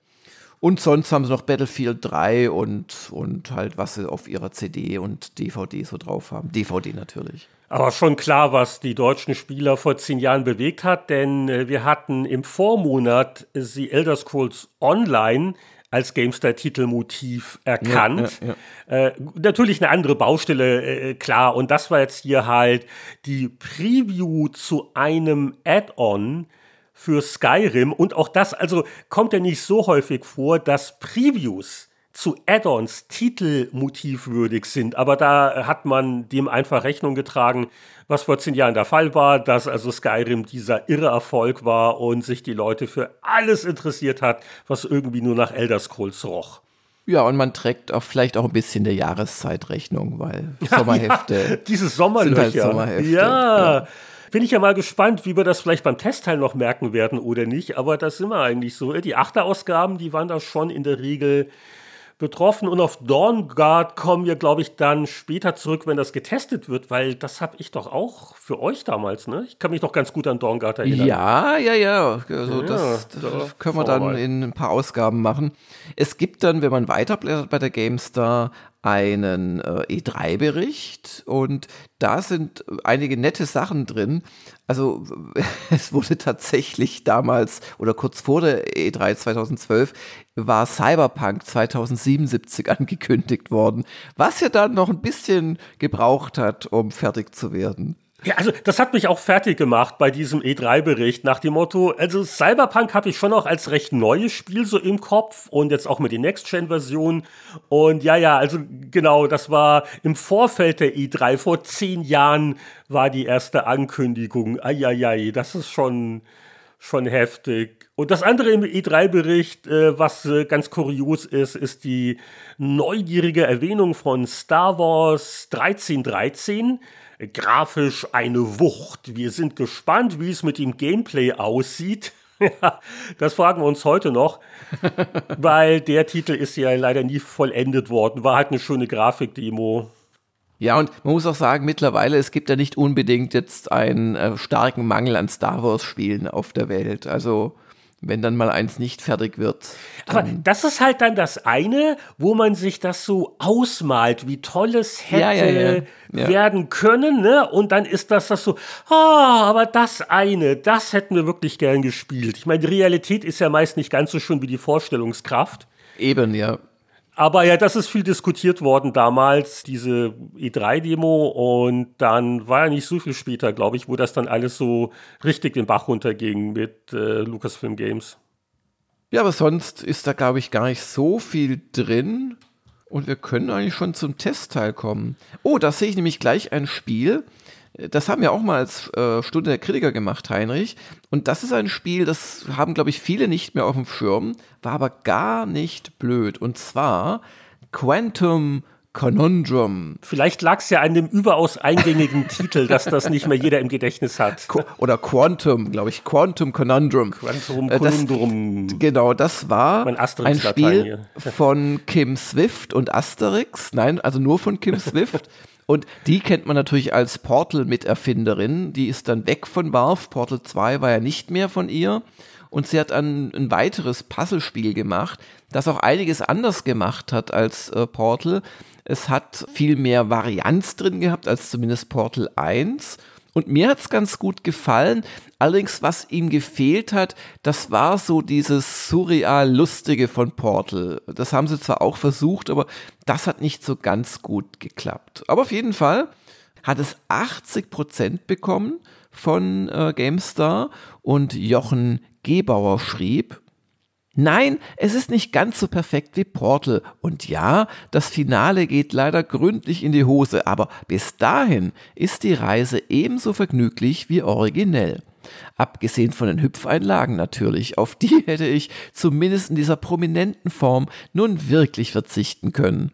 Und sonst haben sie noch Battlefield 3 und, und halt, was sie auf ihrer CD und DVD so drauf haben. DVD natürlich. Aber schon klar, was die deutschen Spieler vor zehn Jahren bewegt hat, denn äh, wir hatten im Vormonat sie Elder Scrolls Online als GameStar-Titelmotiv erkannt. Ja, ja, ja. Äh, natürlich eine andere Baustelle, äh, klar. Und das war jetzt hier halt die Preview zu einem Add-on für Skyrim. Und auch das, also kommt ja nicht so häufig vor, dass Previews zu Add-ons titelmotivwürdig sind, aber da hat man dem einfach Rechnung getragen, was vor zehn Jahren der Fall war, dass also Skyrim dieser irre Erfolg war und sich die Leute für alles interessiert hat, was irgendwie nur nach Elder Scrolls roch. Ja, und man trägt auch vielleicht auch ein bisschen der Jahreszeitrechnung, weil <laughs> Sommerhefte. Ja, diese Sommerlöcher. Halt Sommerhefte. Ja. ja. Bin ich ja mal gespannt, wie wir das vielleicht beim Testteil noch merken werden oder nicht. Aber das sind wir eigentlich so. Die Achterausgaben, die waren da schon in der Regel betroffen. Und auf Dawnguard kommen wir, glaube ich, dann später zurück, wenn das getestet wird, weil das habe ich doch auch für euch damals, ne? Ich kann mich noch ganz gut an Dawnguard erinnern. Ja, ja, ja. Also ja, das, das können wir dann in ein paar Ausgaben machen. Es gibt dann, wenn man weiterblättert bei der GameStar, einen äh, E3-Bericht und da sind einige nette Sachen drin. Also <laughs> es wurde tatsächlich damals oder kurz vor der E3 2012 war Cyberpunk 2077 <laughs> angekündigt worden, was ja dann noch ein bisschen gebraucht hat, um fertig zu werden. Ja, also das hat mich auch fertig gemacht bei diesem E3-Bericht nach dem Motto, also Cyberpunk habe ich schon noch als recht neues Spiel so im Kopf und jetzt auch mit den Next-Gen-Versionen. Und ja, ja, also genau, das war im Vorfeld der E3, vor zehn Jahren war die erste Ankündigung. Eieiei, das ist schon, schon heftig. Und das andere im E3-Bericht, äh, was äh, ganz kurios ist, ist die neugierige Erwähnung von Star Wars 1313 grafisch eine Wucht. Wir sind gespannt, wie es mit dem Gameplay aussieht. <laughs> das fragen wir uns heute noch, <laughs> weil der Titel ist ja leider nie vollendet worden. War halt eine schöne Grafikdemo. Ja, und man muss auch sagen, mittlerweile, es gibt ja nicht unbedingt jetzt einen äh, starken Mangel an Star Wars-Spielen auf der Welt. Also wenn dann mal eins nicht fertig wird. Aber das ist halt dann das eine, wo man sich das so ausmalt, wie toll es hätte ja, ja, ja. werden können, ne? Und dann ist das das so, ah, aber das eine, das hätten wir wirklich gern gespielt. Ich meine, die Realität ist ja meist nicht ganz so schön wie die Vorstellungskraft. Eben, ja. Aber ja, das ist viel diskutiert worden damals, diese E3-Demo. Und dann war ja nicht so viel später, glaube ich, wo das dann alles so richtig den Bach runterging mit äh, Lucasfilm Games. Ja, aber sonst ist da, glaube ich, gar nicht so viel drin. Und wir können eigentlich schon zum Testteil kommen. Oh, da sehe ich nämlich gleich ein Spiel. Das haben wir auch mal als äh, Stunde der Kritiker gemacht, Heinrich. Und das ist ein Spiel, das haben, glaube ich, viele nicht mehr auf dem Schirm, war aber gar nicht blöd. Und zwar Quantum Conundrum. Vielleicht lag es ja an dem überaus eingängigen <laughs> Titel, dass das nicht mehr jeder im Gedächtnis hat. Qu oder Quantum, glaube ich. Quantum Conundrum. Quantum Conundrum. Das, genau, das war ein Spiel von Kim Swift und Asterix. Nein, also nur von Kim <laughs> Swift. Und die kennt man natürlich als Portal-Miterfinderin. Die ist dann weg von Valve. Portal 2 war ja nicht mehr von ihr. Und sie hat ein, ein weiteres Puzzlespiel gemacht, das auch einiges anders gemacht hat als äh, Portal. Es hat viel mehr Varianz drin gehabt als zumindest Portal 1 und mir hat's ganz gut gefallen. Allerdings, was ihm gefehlt hat, das war so dieses surreal Lustige von Portal. Das haben sie zwar auch versucht, aber das hat nicht so ganz gut geklappt. Aber auf jeden Fall hat es 80 Prozent bekommen von äh, GameStar und Jochen Gebauer schrieb, Nein, es ist nicht ganz so perfekt wie Portal. Und ja, das Finale geht leider gründlich in die Hose, aber bis dahin ist die Reise ebenso vergnüglich wie originell. Abgesehen von den Hüpfeinlagen natürlich, auf die <laughs> hätte ich zumindest in dieser prominenten Form nun wirklich verzichten können.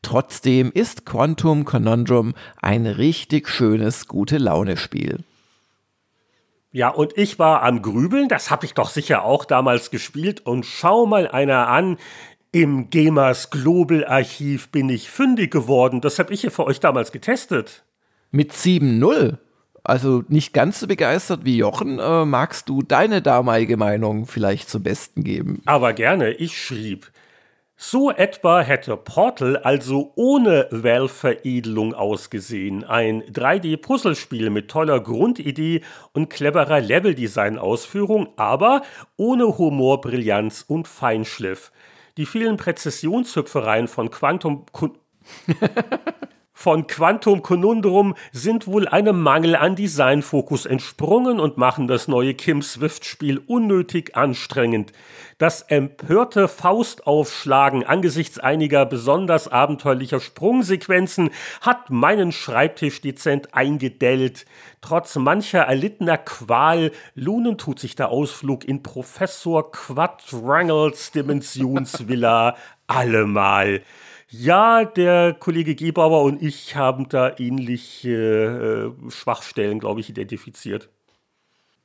Trotzdem ist Quantum Conundrum ein richtig schönes Gute-Laune-Spiel. Ja, und ich war am Grübeln, das habe ich doch sicher auch damals gespielt. Und schau mal einer an, im Gamers Global Archiv bin ich fündig geworden. Das habe ich hier für euch damals getestet. Mit 7.0? Also nicht ganz so begeistert wie Jochen. Äh, magst du deine damalige Meinung vielleicht zum Besten geben? Aber gerne. Ich schrieb. So etwa hätte Portal also ohne Valve-Veredelung ausgesehen. Ein 3D-Puzzlespiel mit toller Grundidee und cleverer Leveldesign-Ausführung, aber ohne Humor, Brillanz und Feinschliff. Die vielen Präzisionshüpfereien von Quantum <laughs> von Quantum Conundrum sind wohl einem Mangel an Designfokus entsprungen und machen das neue Kim Swift Spiel unnötig anstrengend. Das empörte Faustaufschlagen angesichts einiger besonders abenteuerlicher Sprungsequenzen hat meinen Schreibtisch dezent eingedellt. Trotz mancher erlittener Qual lohnen tut sich der Ausflug in Professor Quadrangles Dimensionsvilla allemal. Ja, der Kollege Gebauer und ich haben da ähnliche äh, Schwachstellen, glaube ich, identifiziert.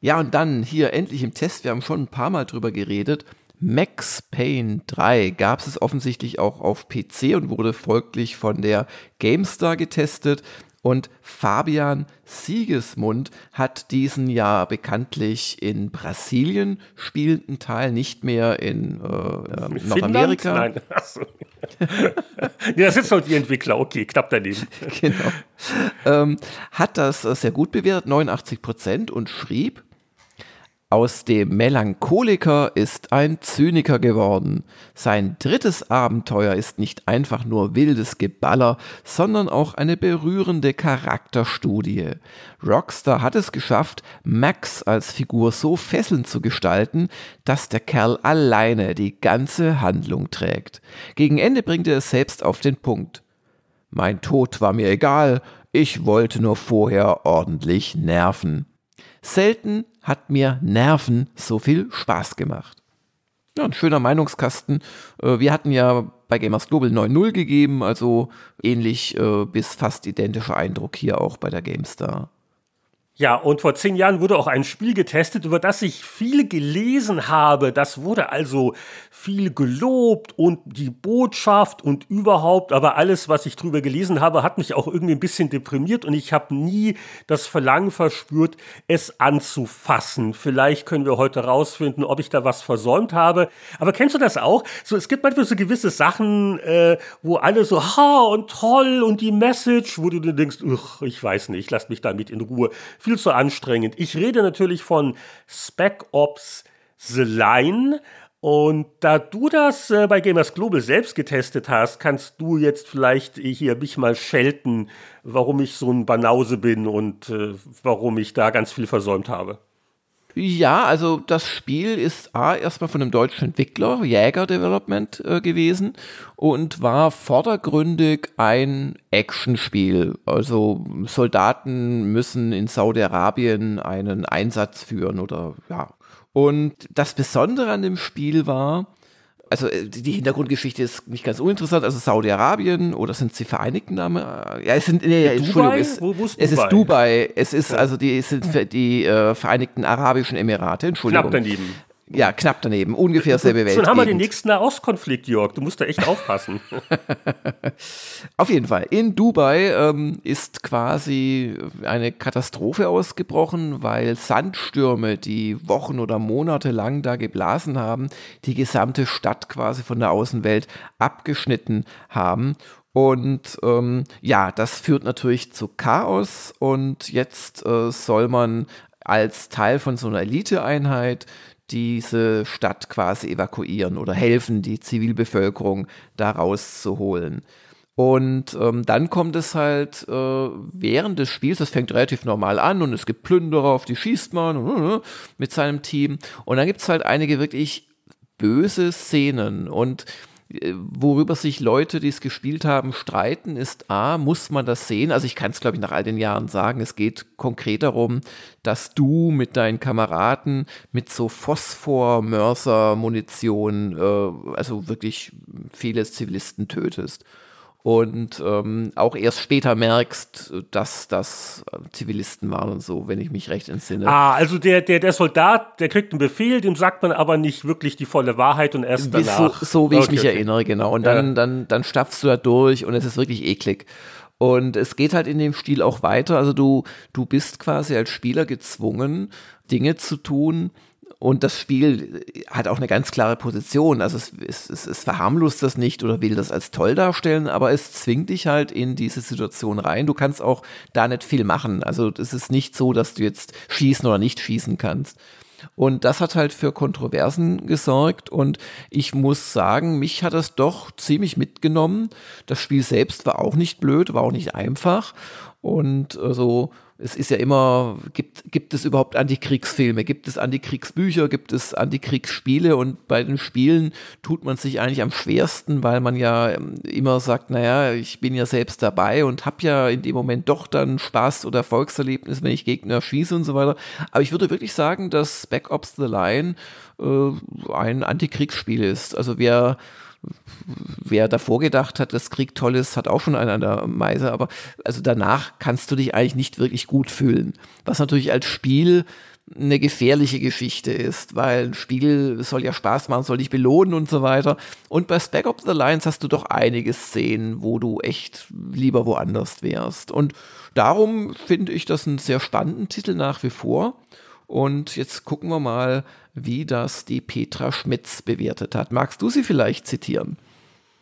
Ja, und dann hier endlich im Test, wir haben schon ein paar Mal drüber geredet. Max Payne 3 gab es offensichtlich auch auf PC und wurde folglich von der GameStar getestet. Und Fabian Siegesmund hat diesen ja bekanntlich in Brasilien spielenden Teil, nicht mehr in äh, Nordamerika. Nein, <laughs> achso. <laughs> ja, das ist halt die Entwickler, okay, knapp daneben. <laughs> genau. Ähm, hat das sehr gut bewertet, 89 Prozent, und schrieb, aus dem Melancholiker ist ein Zyniker geworden. Sein drittes Abenteuer ist nicht einfach nur wildes Geballer, sondern auch eine berührende Charakterstudie. Rockstar hat es geschafft, Max als Figur so fesselnd zu gestalten, dass der Kerl alleine die ganze Handlung trägt. Gegen Ende bringt er es selbst auf den Punkt. Mein Tod war mir egal, ich wollte nur vorher ordentlich nerven. Selten hat mir Nerven so viel Spaß gemacht. Ja, ein schöner Meinungskasten. Äh, wir hatten ja bei Gamers Global 9.0 gegeben, also ähnlich äh, bis fast identischer Eindruck hier auch bei der GameStar. Ja, und vor zehn Jahren wurde auch ein Spiel getestet, über das ich viel gelesen habe. Das wurde also viel gelobt und die Botschaft und überhaupt, aber alles, was ich drüber gelesen habe, hat mich auch irgendwie ein bisschen deprimiert und ich habe nie das Verlangen verspürt, es anzufassen. Vielleicht können wir heute rausfinden, ob ich da was versäumt habe. Aber kennst du das auch? So, es gibt manchmal so gewisse Sachen, äh, wo alle so, ha und toll und die Message, wo du dir denkst, ich weiß nicht, lass mich damit in Ruhe viel zu anstrengend. Ich rede natürlich von Spec Ops The Line. Und da du das äh, bei Gamers Global selbst getestet hast, kannst du jetzt vielleicht hier mich mal schelten, warum ich so ein Banause bin und äh, warum ich da ganz viel versäumt habe. Ja, also das Spiel ist A, erstmal von einem deutschen Entwickler, Jäger Development äh, gewesen und war vordergründig ein Actionspiel. Also Soldaten müssen in Saudi-Arabien einen Einsatz führen oder ja. Und das Besondere an dem Spiel war, also äh, die Hintergrundgeschichte ist nicht ganz uninteressant. Also Saudi-Arabien oder sind sie Vereinigten Namen? Ja, es sind nee, ja, Entschuldigung, es, wo, es ist Dubai. Es ist also die es sind die äh, Vereinigten Arabischen Emirate. Entschuldigung. Knapp daneben. Ja, knapp daneben. Ungefähr selbe Welt. Schon haben wir den nächsten Nahostkonflikt, Jörg. Du musst da echt aufpassen. <laughs> Auf jeden Fall. In Dubai ähm, ist quasi eine Katastrophe ausgebrochen, weil Sandstürme, die Wochen oder Monate lang da geblasen haben, die gesamte Stadt quasi von der Außenwelt abgeschnitten haben. Und ähm, ja, das führt natürlich zu Chaos und jetzt äh, soll man als Teil von so einer Eliteeinheit diese Stadt quasi evakuieren oder helfen, die Zivilbevölkerung da rauszuholen. Und ähm, dann kommt es halt äh, während des Spiels, das fängt relativ normal an und es gibt Plünderer, auf die schießt man äh, äh mit seinem Team. Und dann gibt es halt einige wirklich böse Szenen. Und worüber sich Leute, die es gespielt haben, streiten, ist A, muss man das sehen? Also ich kann es, glaube ich, nach all den Jahren sagen, es geht konkret darum, dass du mit deinen Kameraden mit so Phosphor-Mörser-Munition, äh, also wirklich viele Zivilisten tötest und ähm, auch erst später merkst, dass das äh, Zivilisten waren und so, wenn ich mich recht entsinne. Ah, also der, der, der Soldat, der kriegt einen Befehl, dem sagt man aber nicht wirklich die volle Wahrheit und erst danach. So, so wie okay, ich mich okay. erinnere, genau. Und dann, ja. dann, dann stapfst du da durch und es ist wirklich eklig. Und es geht halt in dem Stil auch weiter. Also du, du bist quasi als Spieler gezwungen, Dinge zu tun, und das Spiel hat auch eine ganz klare Position. Also es, es, es, es verharmlost das nicht oder will das als toll darstellen, aber es zwingt dich halt in diese Situation rein. Du kannst auch da nicht viel machen. Also es ist nicht so, dass du jetzt schießen oder nicht schießen kannst. Und das hat halt für Kontroversen gesorgt und ich muss sagen, mich hat das doch ziemlich mitgenommen. Das Spiel selbst war auch nicht blöd, war auch nicht einfach und so es ist ja immer, gibt, gibt es überhaupt Antikriegsfilme, gibt es Antikriegsbücher, gibt es Antikriegsspiele und bei den Spielen tut man sich eigentlich am schwersten, weil man ja ähm, immer sagt, naja, ich bin ja selbst dabei und habe ja in dem Moment doch dann Spaß oder Erfolgserlebnis, wenn ich Gegner schieße und so weiter. Aber ich würde wirklich sagen, dass Back Ops The Line äh, ein Antikriegsspiel ist. Also wer wer davor gedacht hat, das Krieg toll ist, hat auch schon einen an der Meise, aber also danach kannst du dich eigentlich nicht wirklich gut fühlen. Was natürlich als Spiel eine gefährliche Geschichte ist, weil ein Spiel soll ja Spaß machen, soll dich belohnen und so weiter. Und bei Spec Ops The Lines hast du doch einige Szenen, wo du echt lieber woanders wärst. Und darum finde ich das einen sehr spannenden Titel nach wie vor. Und jetzt gucken wir mal, wie das die Petra Schmitz bewertet hat. Magst du sie vielleicht zitieren?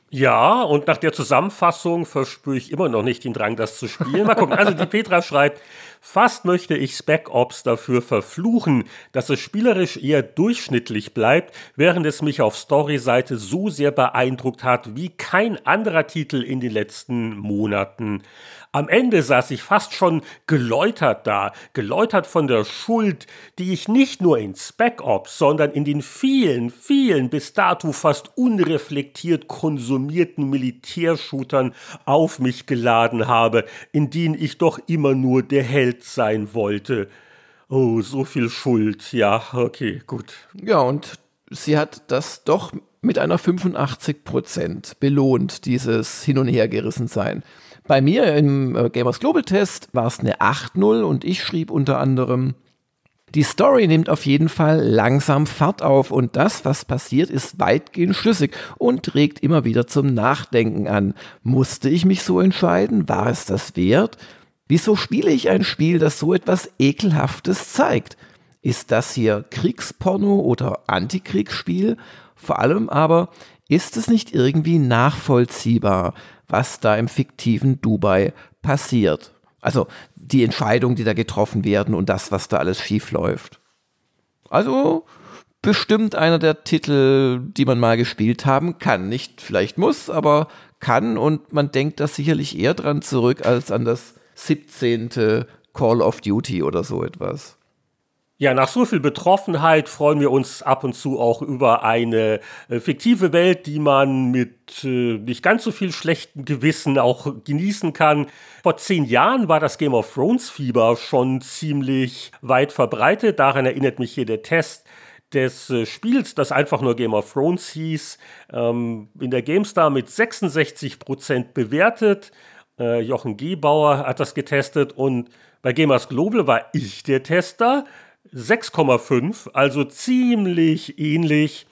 Ja, und nach der Zusammenfassung verspüre ich immer noch nicht den Drang, das zu spielen. Mal gucken. Also die <laughs> Petra schreibt, fast möchte ich Spec Ops dafür verfluchen, dass es spielerisch eher durchschnittlich bleibt, während es mich auf Story-Seite so sehr beeindruckt hat wie kein anderer Titel in den letzten Monaten. Am Ende saß ich fast schon geläutert da, geläutert von der Schuld, die ich nicht nur in Spec Ops, sondern in den vielen, vielen bis dato fast unreflektiert konsumierten Militärshootern auf mich geladen habe, in denen ich doch immer nur der Held sein wollte. Oh, so viel Schuld. Ja, okay, gut. Ja, und sie hat das doch mit einer 85 Prozent belohnt, dieses Hin- und Hergerissen sein. Bei mir im äh, Gamers Global Test war es eine 8.0 und ich schrieb unter anderem, die Story nimmt auf jeden Fall langsam Fahrt auf und das, was passiert, ist weitgehend schlüssig und regt immer wieder zum Nachdenken an. Musste ich mich so entscheiden? War es das wert? Wieso spiele ich ein Spiel, das so etwas Ekelhaftes zeigt? Ist das hier Kriegsporno oder Antikriegsspiel? Vor allem aber, ist es nicht irgendwie nachvollziehbar? Was da im fiktiven Dubai passiert. Also die Entscheidungen, die da getroffen werden und das, was da alles schief läuft. Also bestimmt einer der Titel, die man mal gespielt haben kann. Nicht vielleicht muss, aber kann und man denkt da sicherlich eher dran zurück als an das 17. Call of Duty oder so etwas. Ja, nach so viel Betroffenheit freuen wir uns ab und zu auch über eine äh, fiktive Welt, die man mit äh, nicht ganz so viel schlechten Gewissen auch genießen kann. Vor zehn Jahren war das Game of Thrones Fieber schon ziemlich weit verbreitet. Daran erinnert mich hier der Test des äh, Spiels, das einfach nur Game of Thrones hieß, ähm, in der GameStar mit 66 Prozent bewertet. Äh, Jochen Gebauer hat das getestet und bei Gamers Global war ich der Tester 6,5, also ziemlich ähnlich.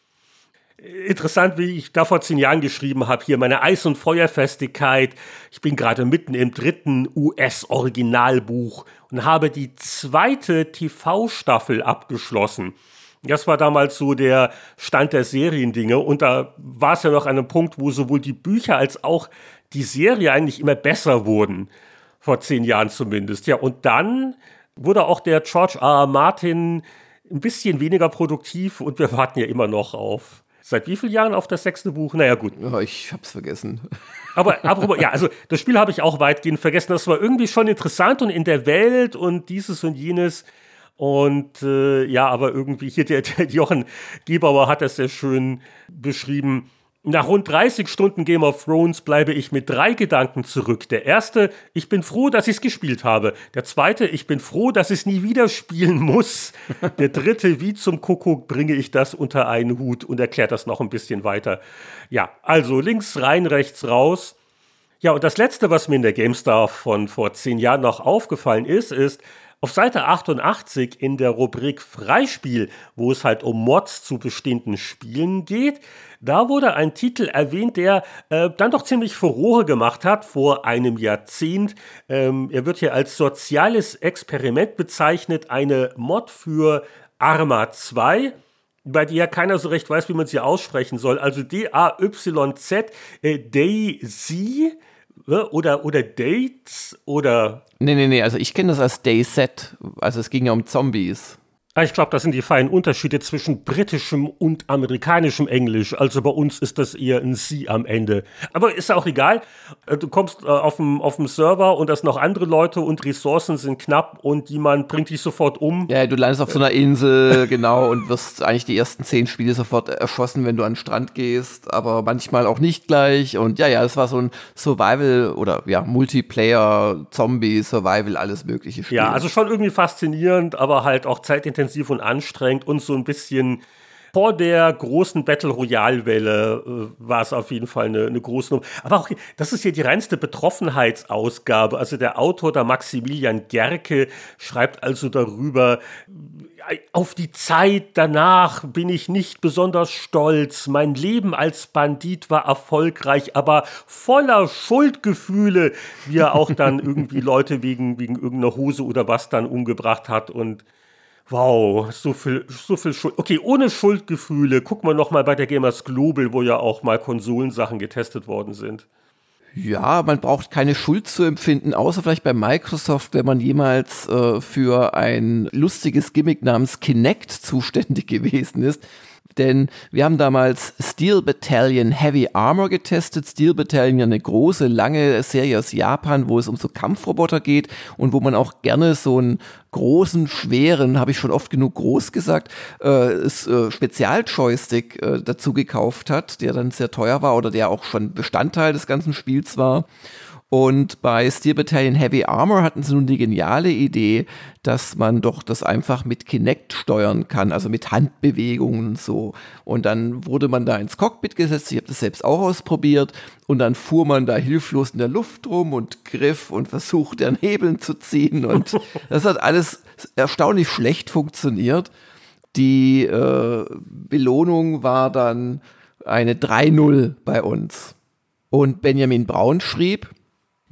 Interessant, wie ich da vor zehn Jahren geschrieben habe, hier meine Eis- und Feuerfestigkeit. Ich bin gerade mitten im dritten US-Originalbuch und habe die zweite TV-Staffel abgeschlossen. Das war damals so der Stand der Seriendinge und da war es ja noch an einem Punkt, wo sowohl die Bücher als auch die Serie eigentlich immer besser wurden. Vor zehn Jahren zumindest. Ja, und dann wurde auch der George R. Martin ein bisschen weniger produktiv und wir warten ja immer noch auf. Seit wie vielen Jahren auf das sechste Buch? Naja, gut. Oh, ich hab's vergessen. <laughs> Aber, aber ja, also das Spiel habe ich auch weitgehend vergessen. Das war irgendwie schon interessant und in der Welt und dieses und jenes. Und äh, ja, aber irgendwie hier der, der Jochen Gebauer hat das sehr schön beschrieben. Nach rund 30 Stunden Game of Thrones bleibe ich mit drei Gedanken zurück. Der erste, ich bin froh, dass ich es gespielt habe. Der zweite, ich bin froh, dass ich es nie wieder spielen muss. <laughs> Der dritte, wie zum Kuckuck bringe ich das unter einen Hut und erklärt das noch ein bisschen weiter. Ja, also links rein, rechts raus. Ja, und das letzte, was mir in der GameStar von vor zehn Jahren noch aufgefallen ist, ist, auf Seite 88 in der Rubrik Freispiel, wo es halt um Mods zu bestehenden Spielen geht, da wurde ein Titel erwähnt, der äh, dann doch ziemlich Furore gemacht hat vor einem Jahrzehnt. Ähm, er wird hier als soziales Experiment bezeichnet, eine Mod für Arma 2 bei der ja keiner so recht weiß, wie man sie aussprechen soll. Also D-A-Y-Z, äh, Daisy ne? oder, oder Dates oder. Nee, nee, nee, also ich kenne das als Dayset. Also es ging ja um Zombies. Ah, ich glaube, das sind die feinen Unterschiede zwischen britischem und amerikanischem Englisch. Also bei uns ist das eher ein Sie am Ende. Aber ist auch egal. Äh, du kommst äh, auf dem, auf dem Server und da sind noch andere Leute und Ressourcen sind knapp und jemand bringt dich sofort um. Ja, du landest auf so einer Insel, genau, und wirst eigentlich die ersten zehn Spiele sofort erschossen, wenn du an den Strand gehst, aber manchmal auch nicht gleich. Und ja, ja, es war so ein Survival oder ja, Multiplayer, Zombie, Survival, alles mögliche Spiel. Ja, also schon irgendwie faszinierend, aber halt auch zeitintensiv intensiv und anstrengend und so ein bisschen vor der großen Battle Royale-Welle äh, war es auf jeden Fall eine, eine große Nummer. Aber auch, das ist hier die reinste Betroffenheitsausgabe. Also der Autor, der Maximilian Gerke, schreibt also darüber, auf die Zeit danach bin ich nicht besonders stolz. Mein Leben als Bandit war erfolgreich, aber voller Schuldgefühle, wie er auch dann irgendwie <laughs> Leute wegen, wegen irgendeiner Hose oder was dann umgebracht hat und Wow, so viel, so viel Schuld. Okay, ohne Schuldgefühle. Noch mal bei der Gamers Global, wo ja auch mal Konsolensachen getestet worden sind. Ja, man braucht keine Schuld zu empfinden, außer vielleicht bei Microsoft, wenn man jemals äh, für ein lustiges Gimmick namens Kinect zuständig <laughs> gewesen ist. Denn wir haben damals Steel Battalion Heavy Armor getestet. Steel Battalion eine große, lange Serie aus Japan, wo es um so Kampfroboter geht und wo man auch gerne so einen großen, schweren, habe ich schon oft genug groß gesagt, äh, äh, Spezialjoystick äh, dazu gekauft hat, der dann sehr teuer war oder der auch schon Bestandteil des ganzen Spiels war. Und bei Steel Battalion Heavy Armor hatten sie nun die geniale Idee, dass man doch das einfach mit Kinect steuern kann, also mit Handbewegungen und so. Und dann wurde man da ins Cockpit gesetzt, ich habe das selbst auch ausprobiert, und dann fuhr man da hilflos in der Luft rum und griff und versuchte an Hebeln zu ziehen. Und <laughs> das hat alles erstaunlich schlecht funktioniert. Die äh, Belohnung war dann eine 3-0 bei uns. Und Benjamin Braun schrieb,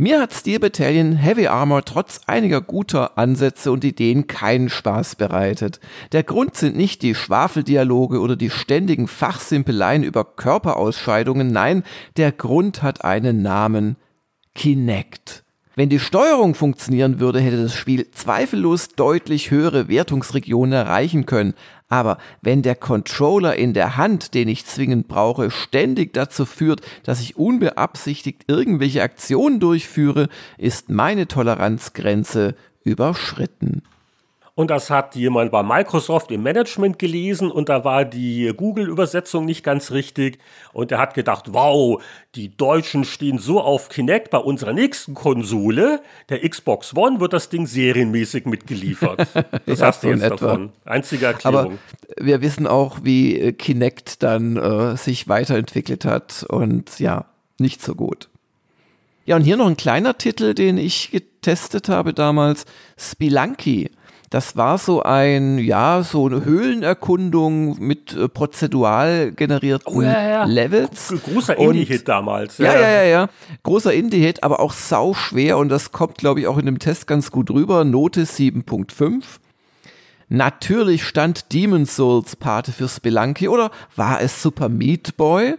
mir hat Steel Battalion Heavy Armor trotz einiger guter Ansätze und Ideen keinen Spaß bereitet. Der Grund sind nicht die Schwafeldialoge oder die ständigen Fachsimpeleien über Körperausscheidungen, nein, der Grund hat einen Namen Kinect. Wenn die Steuerung funktionieren würde, hätte das Spiel zweifellos deutlich höhere Wertungsregionen erreichen können, aber wenn der Controller in der Hand, den ich zwingend brauche, ständig dazu führt, dass ich unbeabsichtigt irgendwelche Aktionen durchführe, ist meine Toleranzgrenze überschritten. Und das hat jemand bei Microsoft im Management gelesen und da war die Google-Übersetzung nicht ganz richtig. Und er hat gedacht, wow, die Deutschen stehen so auf Kinect bei unserer nächsten Konsole. Der Xbox One wird das Ding serienmäßig mitgeliefert. <laughs> Das ja, hast du jetzt davon. Einzige Erklärung. Aber wir wissen auch, wie äh, Kinect dann äh, sich weiterentwickelt hat und ja, nicht so gut. Ja, und hier noch ein kleiner Titel, den ich getestet habe damals, Spelunky. Das war so ein, ja, so eine Höhlenerkundung mit äh, prozedural generierten oh, ja, ja. Levels. Großer Indie-Hit damals. Ja. ja, ja, ja, ja. Großer Indie-Hit, aber auch sau schwer und das kommt, glaube ich, auch in dem Test ganz gut rüber. Note 7.5. Natürlich stand Demon's Souls Pate für Spelunky oder war es Super Meat Boy?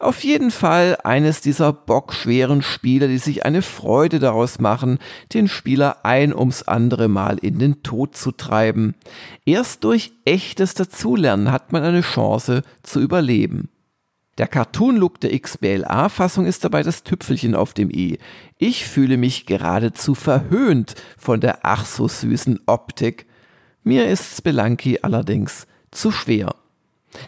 Auf jeden Fall eines dieser bockschweren Spiele, die sich eine Freude daraus machen, den Spieler ein ums andere Mal in den Tod zu treiben. Erst durch echtes Dazulernen hat man eine Chance zu überleben. Der Cartoon-Look der XBLA-Fassung ist dabei das Tüpfelchen auf dem i. Ich fühle mich geradezu verhöhnt von der ach so süßen Optik. Mir ist Spelunky allerdings zu schwer.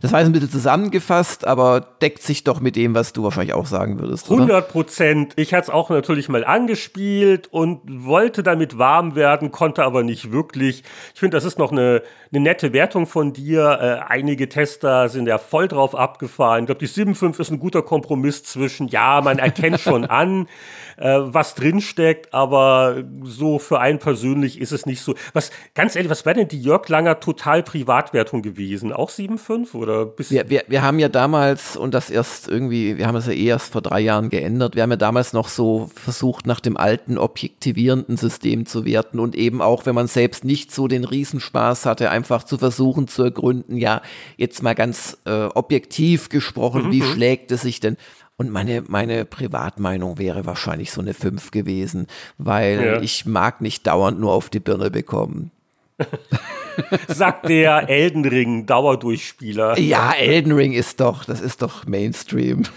Das war jetzt ein bisschen zusammengefasst, aber deckt sich doch mit dem, was du wahrscheinlich auch sagen würdest. 100 Prozent. Ich hatte es auch natürlich mal angespielt und wollte damit warm werden, konnte aber nicht wirklich. Ich finde, das ist noch eine, eine nette Wertung von dir. Äh, einige Tester sind ja voll drauf abgefahren. Ich glaube, die 7.5 ist ein guter Kompromiss zwischen, ja, man erkennt schon <laughs> an, äh, was drinsteckt, aber so für einen persönlich ist es nicht so. Was, ganz ehrlich, was wäre denn die Jörg Langer total Privatwertung gewesen? Auch 7,5 oder bis? Wir, wir, wir haben ja damals, und das erst irgendwie, wir haben es ja eh erst vor drei Jahren geändert, wir haben ja damals noch so versucht, nach dem alten objektivierenden System zu werten und eben auch, wenn man selbst nicht so den Riesenspaß hatte, einfach zu versuchen zu ergründen, ja, jetzt mal ganz äh, objektiv gesprochen, mhm. wie schlägt es sich denn? Und meine, meine Privatmeinung wäre wahrscheinlich so eine 5 gewesen, weil ja. ich mag nicht dauernd nur auf die Birne bekommen. <laughs> Sagt der Elden Ring Dauerdurchspieler. Ja, Elden Ring ist doch, das ist doch Mainstream. <laughs>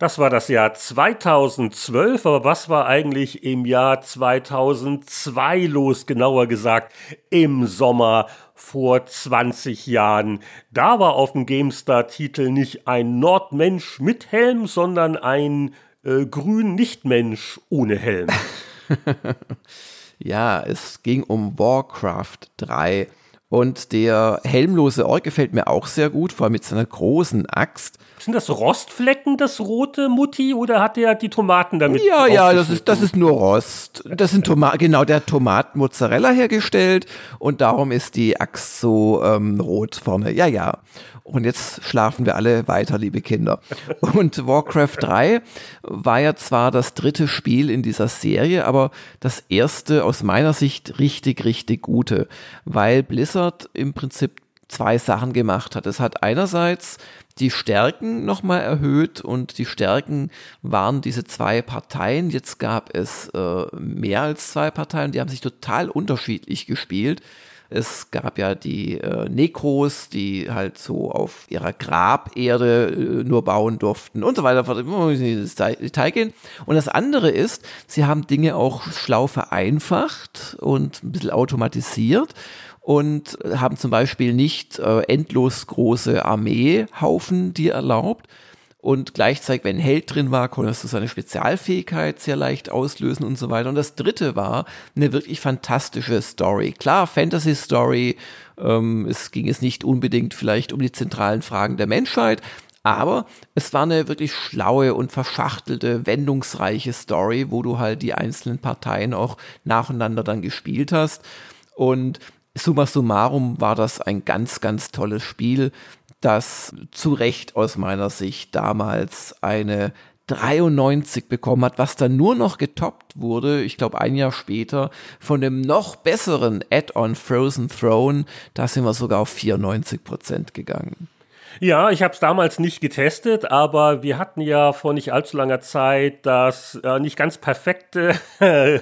Das war das Jahr 2012, aber was war eigentlich im Jahr 2002 los, genauer gesagt im Sommer vor 20 Jahren. Da war auf dem GameStar-Titel nicht ein Nordmensch mit Helm, sondern ein äh, Grün-Nichtmensch ohne Helm. <laughs> ja, es ging um Warcraft 3. Und der helmlose Ork gefällt mir auch sehr gut, vor allem mit seiner großen Axt. Sind das Rostflecken, das rote Mutti, oder hat er die Tomaten damit? Ja, ja, das ist, das ist nur Rost. Das sind Tomaten, genau, der Tomatenmozzarella hergestellt und darum ist die Axt so ähm, rot vorne. Ja, ja. Und jetzt schlafen wir alle weiter, liebe Kinder. <laughs> Und Warcraft 3 war ja zwar das dritte Spiel in dieser Serie, aber das erste aus meiner Sicht richtig, richtig gute, weil Blizzard im Prinzip zwei Sachen gemacht hat. Es hat einerseits die Stärken nochmal erhöht und die Stärken waren diese zwei Parteien. Jetzt gab es äh, mehr als zwei Parteien, die haben sich total unterschiedlich gespielt. Es gab ja die äh, Nekros, die halt so auf ihrer Graberde äh, nur bauen durften und so weiter. Detail gehen. Und das andere ist, sie haben Dinge auch schlau vereinfacht und ein bisschen automatisiert und haben zum Beispiel nicht äh, endlos große Armeehaufen die erlaubt. Und gleichzeitig, wenn ein Held drin war, konntest du seine Spezialfähigkeit sehr leicht auslösen und so weiter. Und das dritte war eine wirklich fantastische Story. Klar, Fantasy-Story, ähm, es ging es nicht unbedingt vielleicht um die zentralen Fragen der Menschheit, aber es war eine wirklich schlaue und verschachtelte, wendungsreiche Story, wo du halt die einzelnen Parteien auch nacheinander dann gespielt hast. Und summa summarum war das ein ganz, ganz tolles Spiel, das zu Recht aus meiner Sicht damals eine 93 bekommen hat, was dann nur noch getoppt wurde, ich glaube ein Jahr später, von dem noch besseren Add-on Frozen Throne. Da sind wir sogar auf 94 Prozent gegangen. Ja, ich habe es damals nicht getestet, aber wir hatten ja vor nicht allzu langer Zeit das äh, nicht ganz perfekte <laughs>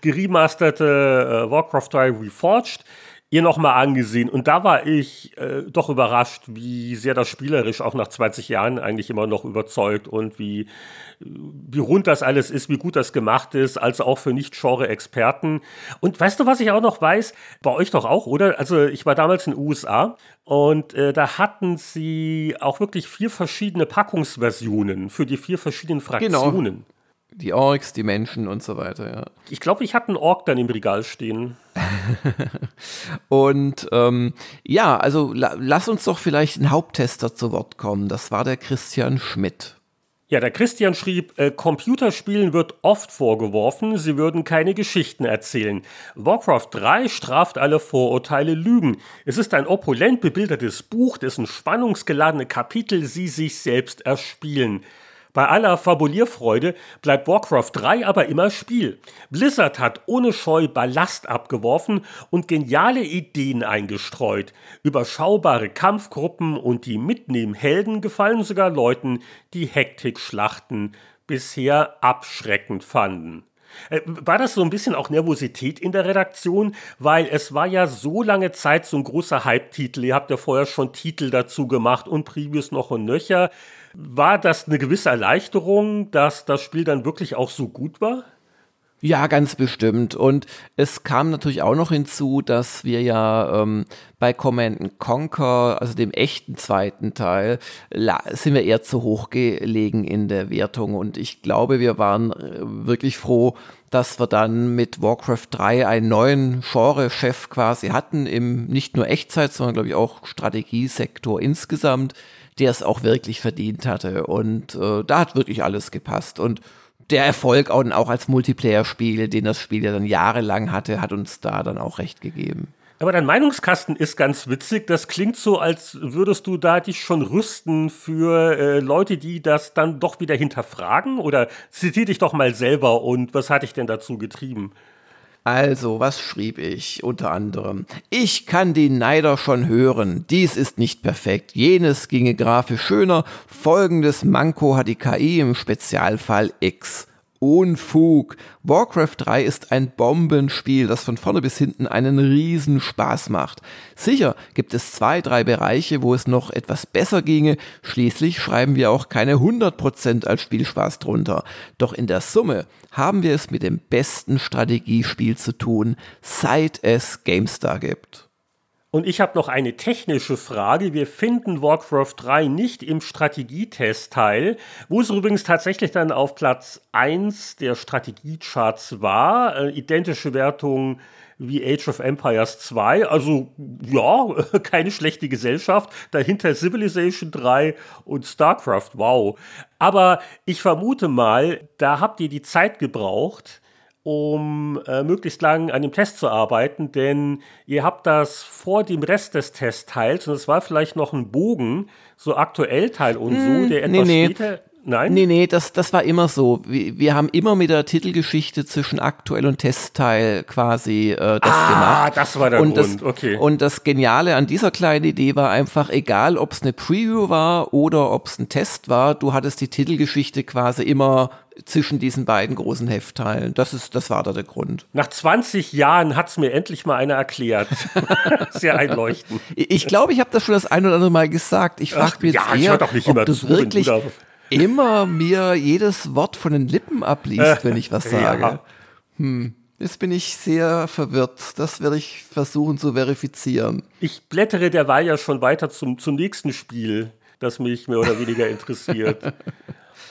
geremasterte äh, Warcraft 3 Reforged ihr nochmal angesehen und da war ich äh, doch überrascht, wie sehr das spielerisch auch nach 20 Jahren eigentlich immer noch überzeugt und wie, wie rund das alles ist, wie gut das gemacht ist, also auch für Nicht-Genre-Experten. Und weißt du, was ich auch noch weiß? Bei euch doch auch, oder? Also ich war damals in den USA und äh, da hatten sie auch wirklich vier verschiedene Packungsversionen für die vier verschiedenen genau. Fraktionen. Genau. Die Orks, die Menschen und so weiter, ja. Ich glaube, ich hatte einen Ork dann im Regal stehen. <laughs> und ähm, ja, also la lass uns doch vielleicht einen Haupttester zu Wort kommen. Das war der Christian Schmidt. Ja, der Christian schrieb, äh, Computerspielen wird oft vorgeworfen, sie würden keine Geschichten erzählen. Warcraft 3 straft alle Vorurteile Lügen. Es ist ein opulent bebildertes Buch, dessen spannungsgeladene Kapitel sie sich selbst erspielen. Bei aller Fabulierfreude bleibt Warcraft 3 aber immer Spiel. Blizzard hat ohne Scheu Ballast abgeworfen und geniale Ideen eingestreut. Überschaubare Kampfgruppen und die Mitnehmhelden gefallen sogar Leuten, die Hektikschlachten bisher abschreckend fanden. Äh, war das so ein bisschen auch Nervosität in der Redaktion? Weil es war ja so lange Zeit so ein großer Hype-Titel. Ihr habt ja vorher schon Titel dazu gemacht und Previews noch und nöcher. War das eine gewisse Erleichterung, dass das Spiel dann wirklich auch so gut war? Ja, ganz bestimmt. Und es kam natürlich auch noch hinzu, dass wir ja ähm, bei Command Conquer, also dem echten zweiten Teil, sind wir eher zu hoch gelegen in der Wertung. Und ich glaube, wir waren äh, wirklich froh, dass wir dann mit Warcraft 3 einen neuen Genre-Chef quasi hatten, im nicht nur Echtzeit, sondern glaube ich auch Strategiesektor insgesamt der es auch wirklich verdient hatte. Und äh, da hat wirklich alles gepasst. Und der Erfolg auch, auch als Multiplayer-Spiel, den das Spiel ja dann jahrelang hatte, hat uns da dann auch recht gegeben. Aber dein Meinungskasten ist ganz witzig. Das klingt so, als würdest du da dich schon rüsten für äh, Leute, die das dann doch wieder hinterfragen. Oder zitier dich doch mal selber und was hat dich denn dazu getrieben? Also, was schrieb ich unter anderem? Ich kann die Neider schon hören. Dies ist nicht perfekt. Jenes ginge grafisch schöner. Folgendes Manko hat die KI im Spezialfall X. Unfug. Warcraft 3 ist ein Bombenspiel, das von vorne bis hinten einen riesen Spaß macht. Sicher gibt es zwei, drei Bereiche, wo es noch etwas besser ginge. Schließlich schreiben wir auch keine 100% als Spielspaß drunter. Doch in der Summe haben wir es mit dem besten Strategiespiel zu tun, seit es GameStar gibt. Und ich habe noch eine technische Frage. Wir finden Warcraft 3 nicht im Strategietestteil, wo es übrigens tatsächlich dann auf Platz 1 der Strategiecharts war. Äh, identische Wertung wie Age of Empires 2. Also ja, <laughs> keine schlechte Gesellschaft. Dahinter Civilization 3 und StarCraft. Wow. Aber ich vermute mal, da habt ihr die Zeit gebraucht, um äh, möglichst lang an dem Test zu arbeiten, denn ihr habt das vor dem Rest des Testteils, und es war vielleicht noch ein Bogen, so aktuell Teil und so, hm, der etwas nee, nee. später Nein? Nee, nee, das, das war immer so. Wir, wir haben immer mit der Titelgeschichte zwischen aktuell und Testteil quasi äh, das ah, gemacht. Ah, das war der und Grund, das, okay. Und das Geniale an dieser kleinen Idee war einfach, egal ob es eine Preview war oder ob es ein Test war, du hattest die Titelgeschichte quasi immer zwischen diesen beiden großen Heftteilen. Das, ist, das war da der Grund. Nach 20 Jahren hat es mir endlich mal einer erklärt. <laughs> Sehr einleuchtend. <laughs> Ich glaube, ich habe das schon das ein oder andere Mal gesagt. Ich frage mich jetzt ja, eher, doch nicht ob immer du zu, wirklich du immer mir jedes Wort von den Lippen abliest, wenn ich was sage. Ja. Hm. Jetzt bin ich sehr verwirrt. Das werde ich versuchen zu verifizieren. Ich blättere derweil ja schon weiter zum, zum nächsten Spiel, das mich mehr oder weniger interessiert. <laughs>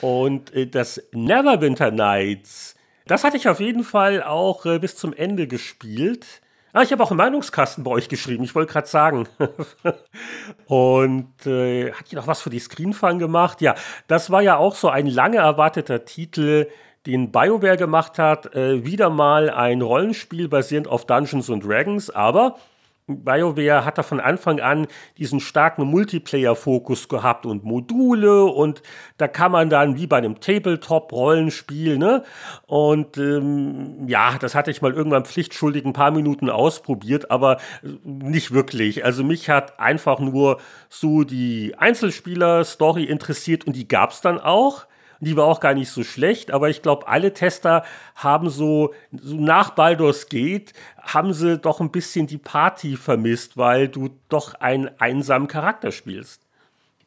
Und äh, das Neverwinter Nights, das hatte ich auf jeden Fall auch äh, bis zum Ende gespielt. Ah, ich habe auch einen Meinungskasten bei euch geschrieben, ich wollte gerade sagen. <laughs> Und äh, hat ihr noch was für die Screenfun gemacht? Ja, das war ja auch so ein lange erwarteter Titel, den BioWare gemacht hat. Äh, wieder mal ein Rollenspiel basierend auf Dungeons Dragons, aber BioWare hat da von Anfang an diesen starken Multiplayer-Fokus gehabt und Module und da kann man dann wie bei einem Tabletop-Rollenspiel, ne? Und ähm, ja, das hatte ich mal irgendwann pflichtschuldig ein paar Minuten ausprobiert, aber nicht wirklich. Also mich hat einfach nur so die Einzelspieler-Story interessiert und die gab's dann auch. Die war auch gar nicht so schlecht, aber ich glaube, alle Tester haben so, so nach Baldur's Gate, haben sie doch ein bisschen die Party vermisst, weil du doch einen einsamen Charakter spielst.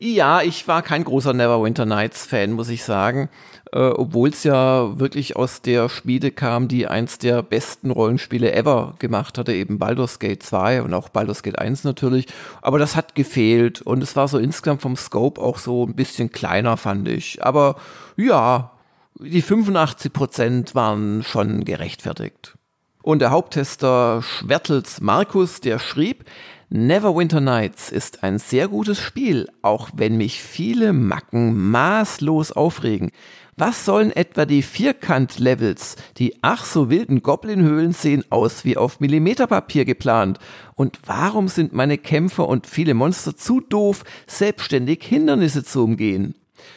Ja, ich war kein großer Neverwinter Nights Fan, muss ich sagen. Äh, Obwohl es ja wirklich aus der Schmiede kam, die eins der besten Rollenspiele ever gemacht hatte, eben Baldur's Gate 2 und auch Baldur's Gate 1 natürlich. Aber das hat gefehlt und es war so insgesamt vom Scope auch so ein bisschen kleiner, fand ich. Aber ja, die 85 Prozent waren schon gerechtfertigt. Und der Haupttester Schwertels Markus, der schrieb, Neverwinter Nights ist ein sehr gutes Spiel, auch wenn mich viele Macken maßlos aufregen. Was sollen etwa die Vierkant-Levels? Die ach so wilden Goblin-Höhlen sehen aus wie auf Millimeterpapier geplant. Und warum sind meine Kämpfer und viele Monster zu doof, selbstständig Hindernisse zu umgehen?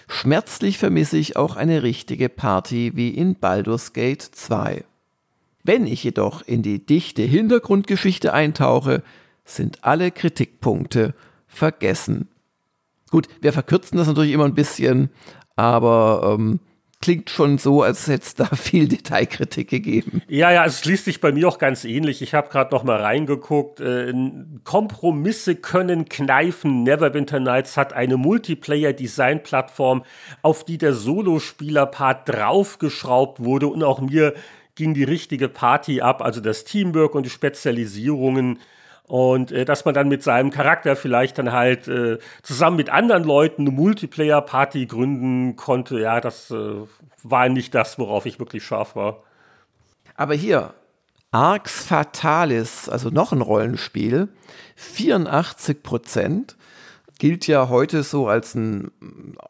Schmerzlich vermisse ich auch eine richtige Party wie in Baldur's Gate 2. Wenn ich jedoch in die dichte Hintergrundgeschichte eintauche, sind alle Kritikpunkte vergessen. Gut, wir verkürzen das natürlich immer ein bisschen, aber ähm, klingt schon so, als hätte es da <laughs> viel Detailkritik gegeben. Ja, ja, es liest sich bei mir auch ganz ähnlich. Ich habe gerade noch mal reingeguckt. Äh, Kompromisse können kneifen. Neverwinter Nights hat eine Multiplayer-Design-Plattform, auf die der Solospieler-Part draufgeschraubt wurde und auch mir ging die richtige Party ab, also das Teamwork und die Spezialisierungen und äh, dass man dann mit seinem Charakter vielleicht dann halt äh, zusammen mit anderen Leuten eine Multiplayer-Party gründen konnte, ja, das äh, war nicht das, worauf ich wirklich scharf war. Aber hier, Arx Fatalis, also noch ein Rollenspiel, 84 Prozent, gilt ja heute so als ein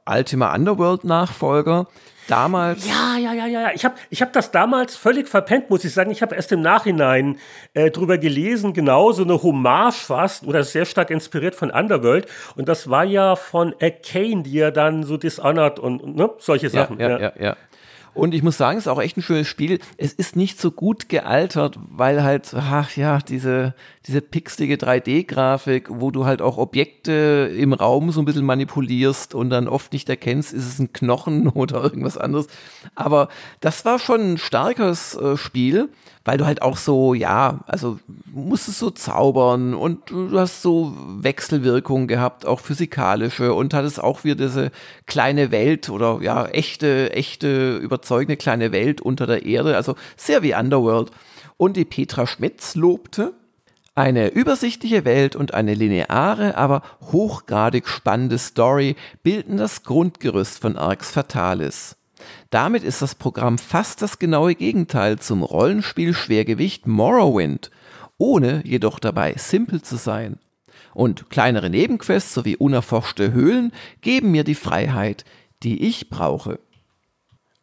Ultima Underworld-Nachfolger damals. Ja, ja, ja, ja. Ich habe ich hab das damals völlig verpennt, muss ich sagen. Ich habe erst im Nachhinein äh, drüber gelesen, genau so eine Hommage fast oder sehr stark inspiriert von Underworld. Und das war ja von Arcane, die ja dann so Dishonored und ne, solche Sachen. Ja, ja, ja. ja. Und ich muss sagen, es ist auch echt ein schönes Spiel. Es ist nicht so gut gealtert, weil halt, ach ja, diese, diese pixelige 3D-Grafik, wo du halt auch Objekte im Raum so ein bisschen manipulierst und dann oft nicht erkennst, ist es ein Knochen <laughs> oder irgendwas anderes. Aber das war schon ein starkes äh, Spiel weil du halt auch so, ja, also musstest so zaubern und du hast so Wechselwirkungen gehabt, auch physikalische und hattest auch wieder diese kleine Welt oder ja, echte, echte, überzeugende kleine Welt unter der Erde, also sehr wie Underworld. Und die Petra Schmitz lobte, Eine übersichtliche Welt und eine lineare, aber hochgradig spannende Story bilden das Grundgerüst von Arx Fatalis. Damit ist das Programm fast das genaue Gegenteil zum Rollenspiel-Schwergewicht Morrowind, ohne jedoch dabei simpel zu sein. Und kleinere Nebenquests sowie unerforschte Höhlen geben mir die Freiheit, die ich brauche.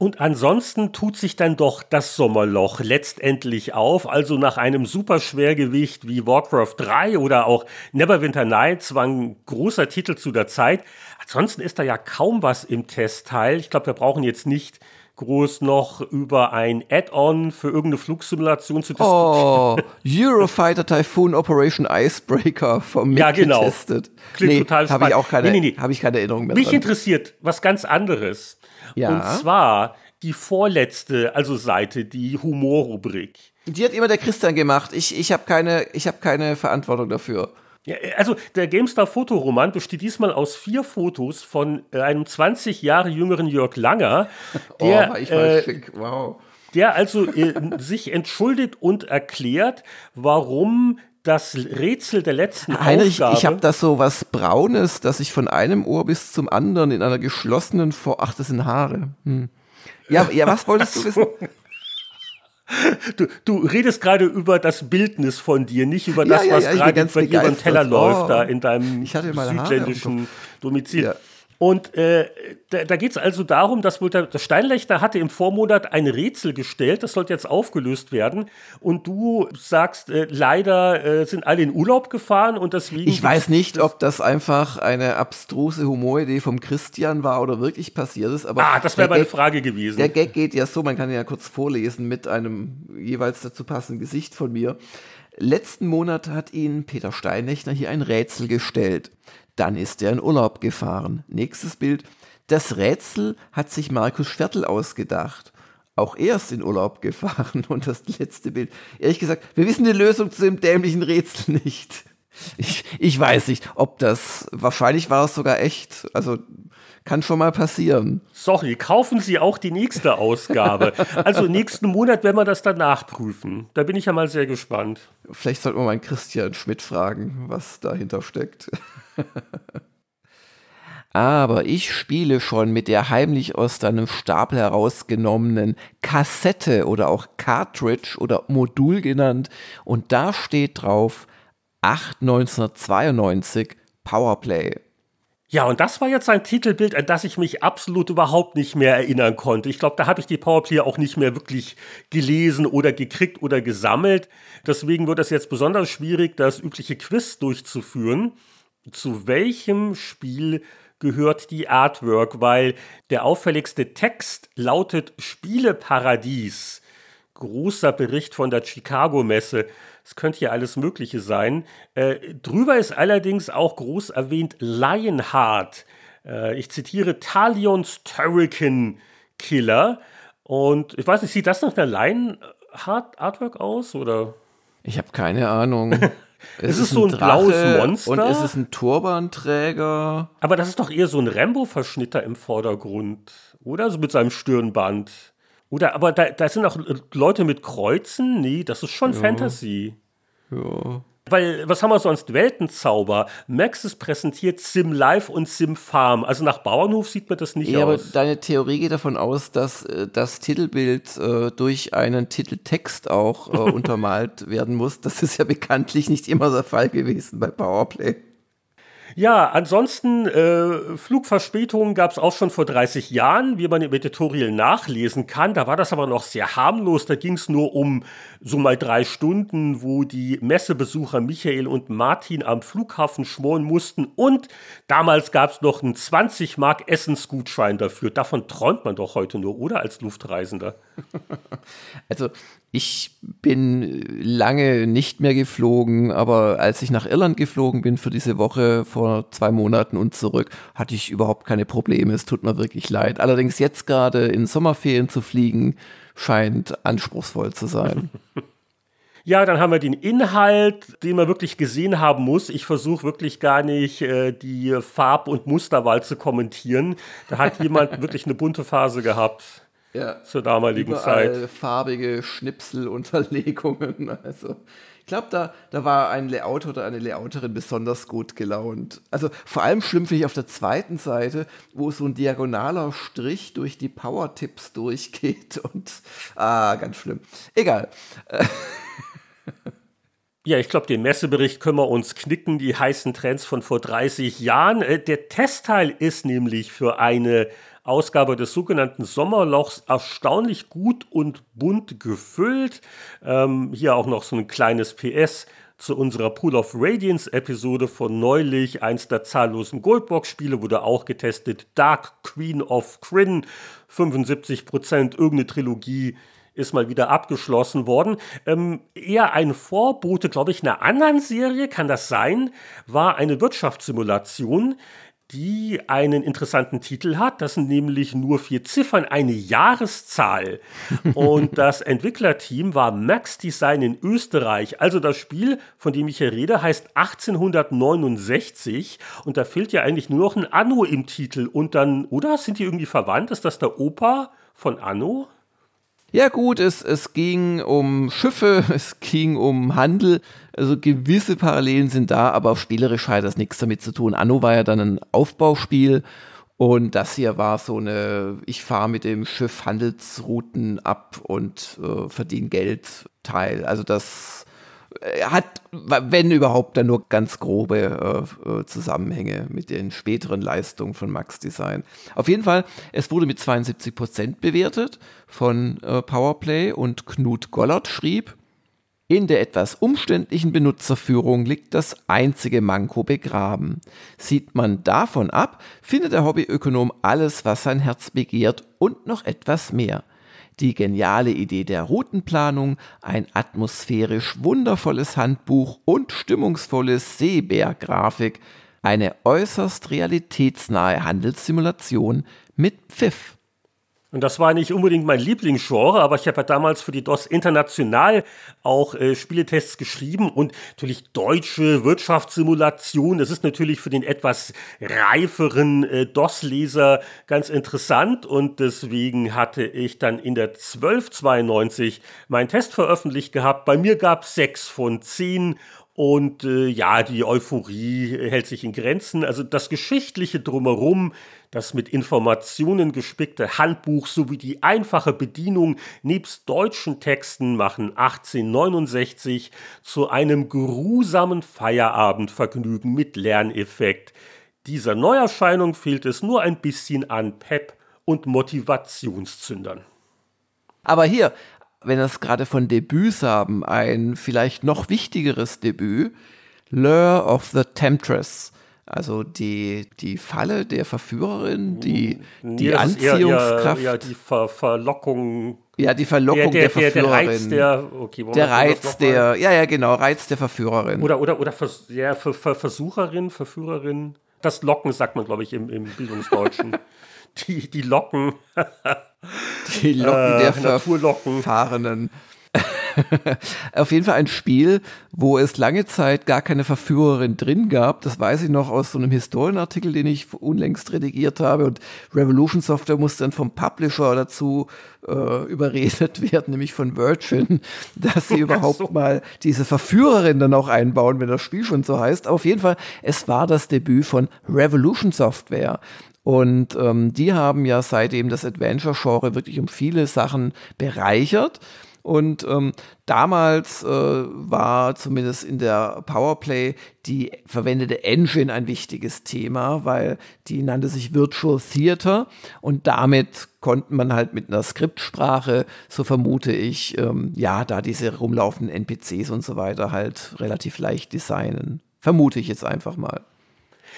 Und ansonsten tut sich dann doch das Sommerloch letztendlich auf. Also nach einem Superschwergewicht wie Warcraft 3 oder auch Neverwinter Nights war ein großer Titel zu der Zeit. Ansonsten ist da ja kaum was im Testteil. Ich glaube, wir brauchen jetzt nicht groß noch über ein Add-on für irgendeine Flugsimulation zu diskutieren. Oh, Eurofighter Typhoon Operation Icebreaker vom Ja, genau. Getestet. Klingt nee, total spannend. Habe ich auch keine, nee, nee, Hab ich keine Erinnerung mehr Mich dran. interessiert was ganz anderes. Ja. Und zwar die vorletzte, also Seite, die Humorrubrik. Die hat immer der Christian gemacht. Ich, ich habe keine, hab keine Verantwortung dafür. Ja, also der GameStar Fotoroman besteht diesmal aus vier Fotos von äh, einem 20 Jahre jüngeren Jörg Langer, der, oh, ich äh, schick. Wow. der also äh, <laughs> sich entschuldigt und erklärt, warum das Rätsel der letzten Heinrich, Aufgabe. ich habe da so was Braunes, das ich von einem Ohr bis zum anderen in einer geschlossenen Vor... Ach, das sind Haare. Hm. Ja, ja, was wolltest du wissen? <laughs> Du, du redest gerade über das Bildnis von dir, nicht über das, ja, ja, was ja, gerade über den Teller oh. läuft, da in deinem südländischen Domizil. Und äh, da, da geht es also darum, dass wohl der, der Steinlechner hatte im Vormonat ein Rätsel gestellt, das sollte jetzt aufgelöst werden. Und du sagst, äh, leider äh, sind alle in Urlaub gefahren und deswegen. Ich weiß nicht, ob das einfach eine abstruse Humoridee vom Christian war oder wirklich passiert ist. Aber ah, das wäre meine Frage gewesen. Der Gag geht ja so, man kann ihn ja kurz vorlesen mit einem jeweils dazu passenden Gesicht von mir. Letzten Monat hat ihn Peter Steinlechner hier ein Rätsel gestellt. Dann ist er in Urlaub gefahren. Nächstes Bild. Das Rätsel hat sich Markus Schwertl ausgedacht. Auch er ist in Urlaub gefahren. <laughs> Und das letzte Bild. Ehrlich gesagt, wir wissen die Lösung zu dem dämlichen Rätsel <laughs> nicht. Ich, ich weiß nicht, ob das, wahrscheinlich war es sogar echt. Also kann schon mal passieren. Sorry, kaufen Sie auch die nächste Ausgabe. also nächsten Monat werden wir das dann nachprüfen. Da bin ich ja mal sehr gespannt. Vielleicht sollten wir mal Christian Schmidt fragen, was dahinter steckt. <laughs> Aber ich spiele schon mit der heimlich aus deinem Stapel herausgenommenen Kassette oder auch Cartridge oder Modul genannt. Und da steht drauf 81992 Powerplay. Ja, und das war jetzt ein Titelbild, an das ich mich absolut überhaupt nicht mehr erinnern konnte. Ich glaube, da habe ich die Powerplay auch nicht mehr wirklich gelesen oder gekriegt oder gesammelt. Deswegen wird es jetzt besonders schwierig, das übliche Quiz durchzuführen zu welchem Spiel gehört die Artwork, weil der auffälligste Text lautet Spieleparadies. Großer Bericht von der Chicago-Messe. Es könnte ja alles Mögliche sein. Äh, drüber ist allerdings auch groß erwähnt Lionheart. Äh, ich zitiere Talions Turrican Killer. Und ich weiß nicht, sieht das nach einer Lionheart-Artwork aus? Oder? Ich habe keine Ahnung. <laughs> Es, es ist, so ein, ein blaues Monster. Und es ist ein Turbanträger. Aber das ist doch eher so ein Rambo-Verschnitter im Vordergrund, oder? So mit seinem Stirnband. Oder, aber da, da sind auch Leute mit Kreuzen? Nee, das ist schon ja. Fantasy. Ja. Weil, was haben wir sonst? Weltenzauber. Maxis präsentiert Sim Life und Sim Farm. Also nach Bauernhof sieht man das nicht ja, aus. aber deine Theorie geht davon aus, dass äh, das Titelbild äh, durch einen Titeltext auch äh, <laughs> untermalt werden muss. Das ist ja bekanntlich nicht immer der Fall gewesen bei Powerplay. Ja, ansonsten äh, Flugverspätungen gab es auch schon vor 30 Jahren, wie man im Editorial nachlesen kann. Da war das aber noch sehr harmlos. Da ging es nur um so mal drei Stunden, wo die Messebesucher Michael und Martin am Flughafen schmoren mussten. Und damals gab es noch einen 20 Mark Essensgutschein dafür. Davon träumt man doch heute nur, oder als Luftreisender? <laughs> Also ich bin lange nicht mehr geflogen, aber als ich nach Irland geflogen bin für diese Woche vor zwei Monaten und zurück, hatte ich überhaupt keine Probleme. Es tut mir wirklich leid. Allerdings jetzt gerade in Sommerferien zu fliegen, scheint anspruchsvoll zu sein. <laughs> Ja, dann haben wir den Inhalt, den man wirklich gesehen haben muss. Ich versuche wirklich gar nicht äh, die Farb- und Musterwahl zu kommentieren. Da hat jemand <laughs> wirklich eine bunte Phase gehabt. Ja. zur damaligen Überall Zeit. farbige Schnipselunterlegungen. <laughs> Also ich glaube, da, da war ein Layout oder eine Layouterin besonders gut gelaunt. Also vor allem schlimm finde ich auf der zweiten Seite, wo so ein diagonaler Strich durch die Power-Tipps durchgeht <laughs> und ah, ganz schlimm. Egal. Ja, ich glaube, den Messebericht können wir uns knicken, die heißen Trends von vor 30 Jahren. Äh, der Testteil ist nämlich für eine Ausgabe des sogenannten Sommerlochs erstaunlich gut und bunt gefüllt. Ähm, hier auch noch so ein kleines PS zu unserer Pool of Radiance Episode von neulich. Eins der zahllosen Goldbox-Spiele wurde auch getestet. Dark Queen of Kryn, 75 Prozent, irgendeine Trilogie ist mal wieder abgeschlossen worden. Ähm, eher ein Vorbote, glaube ich, einer anderen Serie, kann das sein, war eine Wirtschaftssimulation, die einen interessanten Titel hat. Das sind nämlich nur vier Ziffern, eine Jahreszahl. <laughs> Und das Entwicklerteam war Max Design in Österreich. Also das Spiel, von dem ich hier rede, heißt 1869. Und da fehlt ja eigentlich nur noch ein Anno im Titel. Und dann, oder? Sind die irgendwie verwandt? Ist das der Opa von Anno? Ja gut, es, es ging um Schiffe, <laughs> es ging um Handel, also gewisse Parallelen sind da, aber spielerisch hat das nichts damit zu tun. Anno war ja dann ein Aufbauspiel und das hier war so eine, ich fahre mit dem Schiff Handelsrouten ab und äh, verdiene Geld Teil. Also das äh, hat, wenn überhaupt, dann nur ganz grobe äh, äh, Zusammenhänge mit den späteren Leistungen von Max Design. Auf jeden Fall, es wurde mit 72 Prozent bewertet von äh, Powerplay und Knut Gollert schrieb, in der etwas umständlichen Benutzerführung liegt das einzige Manko begraben. Sieht man davon ab, findet der Hobbyökonom alles, was sein Herz begehrt und noch etwas mehr die geniale Idee der Routenplanung, ein atmosphärisch wundervolles Handbuch und stimmungsvolle Seebär-Grafik, eine äußerst realitätsnahe Handelssimulation mit Pfiff. Und das war nicht unbedingt mein Lieblingsgenre, aber ich habe ja damals für die DOS international auch äh, Spieletests geschrieben und natürlich deutsche Wirtschaftssimulation. Das ist natürlich für den etwas reiferen äh, DOS-Leser ganz interessant und deswegen hatte ich dann in der 1292 meinen Test veröffentlicht gehabt. Bei mir gab es sechs von zehn und äh, ja, die Euphorie hält sich in Grenzen. Also das Geschichtliche drumherum das mit Informationen gespickte Handbuch sowie die einfache Bedienung nebst deutschen Texten machen 1869 zu einem geruhsamen Feierabendvergnügen mit Lerneffekt. Dieser Neuerscheinung fehlt es nur ein bisschen an Pep und Motivationszündern. Aber hier, wenn wir es gerade von Debüts haben, ein vielleicht noch wichtigeres Debüt, Lure of the Temptress also die, die Falle der Verführerin, die, die nee, Anziehungskraft. Ja, die Ver Verlockung. Ja, die Verlockung der, der, der, der Verführerin. Reiz der, okay, der Reiz der, ja, ja, genau, Reiz der Verführerin. Oder, oder, oder Vers ja, Ver Ver Versucherin, Verführerin. Das Locken sagt man, glaube ich, im, im Bildungsdeutschen. <laughs> die, die Locken. <laughs> die Locken äh, der Verfahrenen. <laughs> Auf jeden Fall ein Spiel, wo es lange Zeit gar keine Verführerin drin gab. Das weiß ich noch aus so einem Historienartikel, den ich unlängst redigiert habe. Und Revolution Software musste dann vom Publisher dazu äh, überredet <laughs> werden, nämlich von Virgin, <laughs> dass sie überhaupt so. mal diese Verführerin dann auch einbauen, wenn das Spiel schon so heißt. Auf jeden Fall, es war das Debüt von Revolution Software. Und ähm, die haben ja seitdem das Adventure-Genre wirklich um viele Sachen bereichert. Und ähm, damals äh, war zumindest in der Powerplay die verwendete Engine ein wichtiges Thema, weil die nannte sich Virtual Theater und damit konnte man halt mit einer Skriptsprache, so vermute ich, ähm, ja, da diese rumlaufenden NPCs und so weiter halt relativ leicht designen. Vermute ich jetzt einfach mal.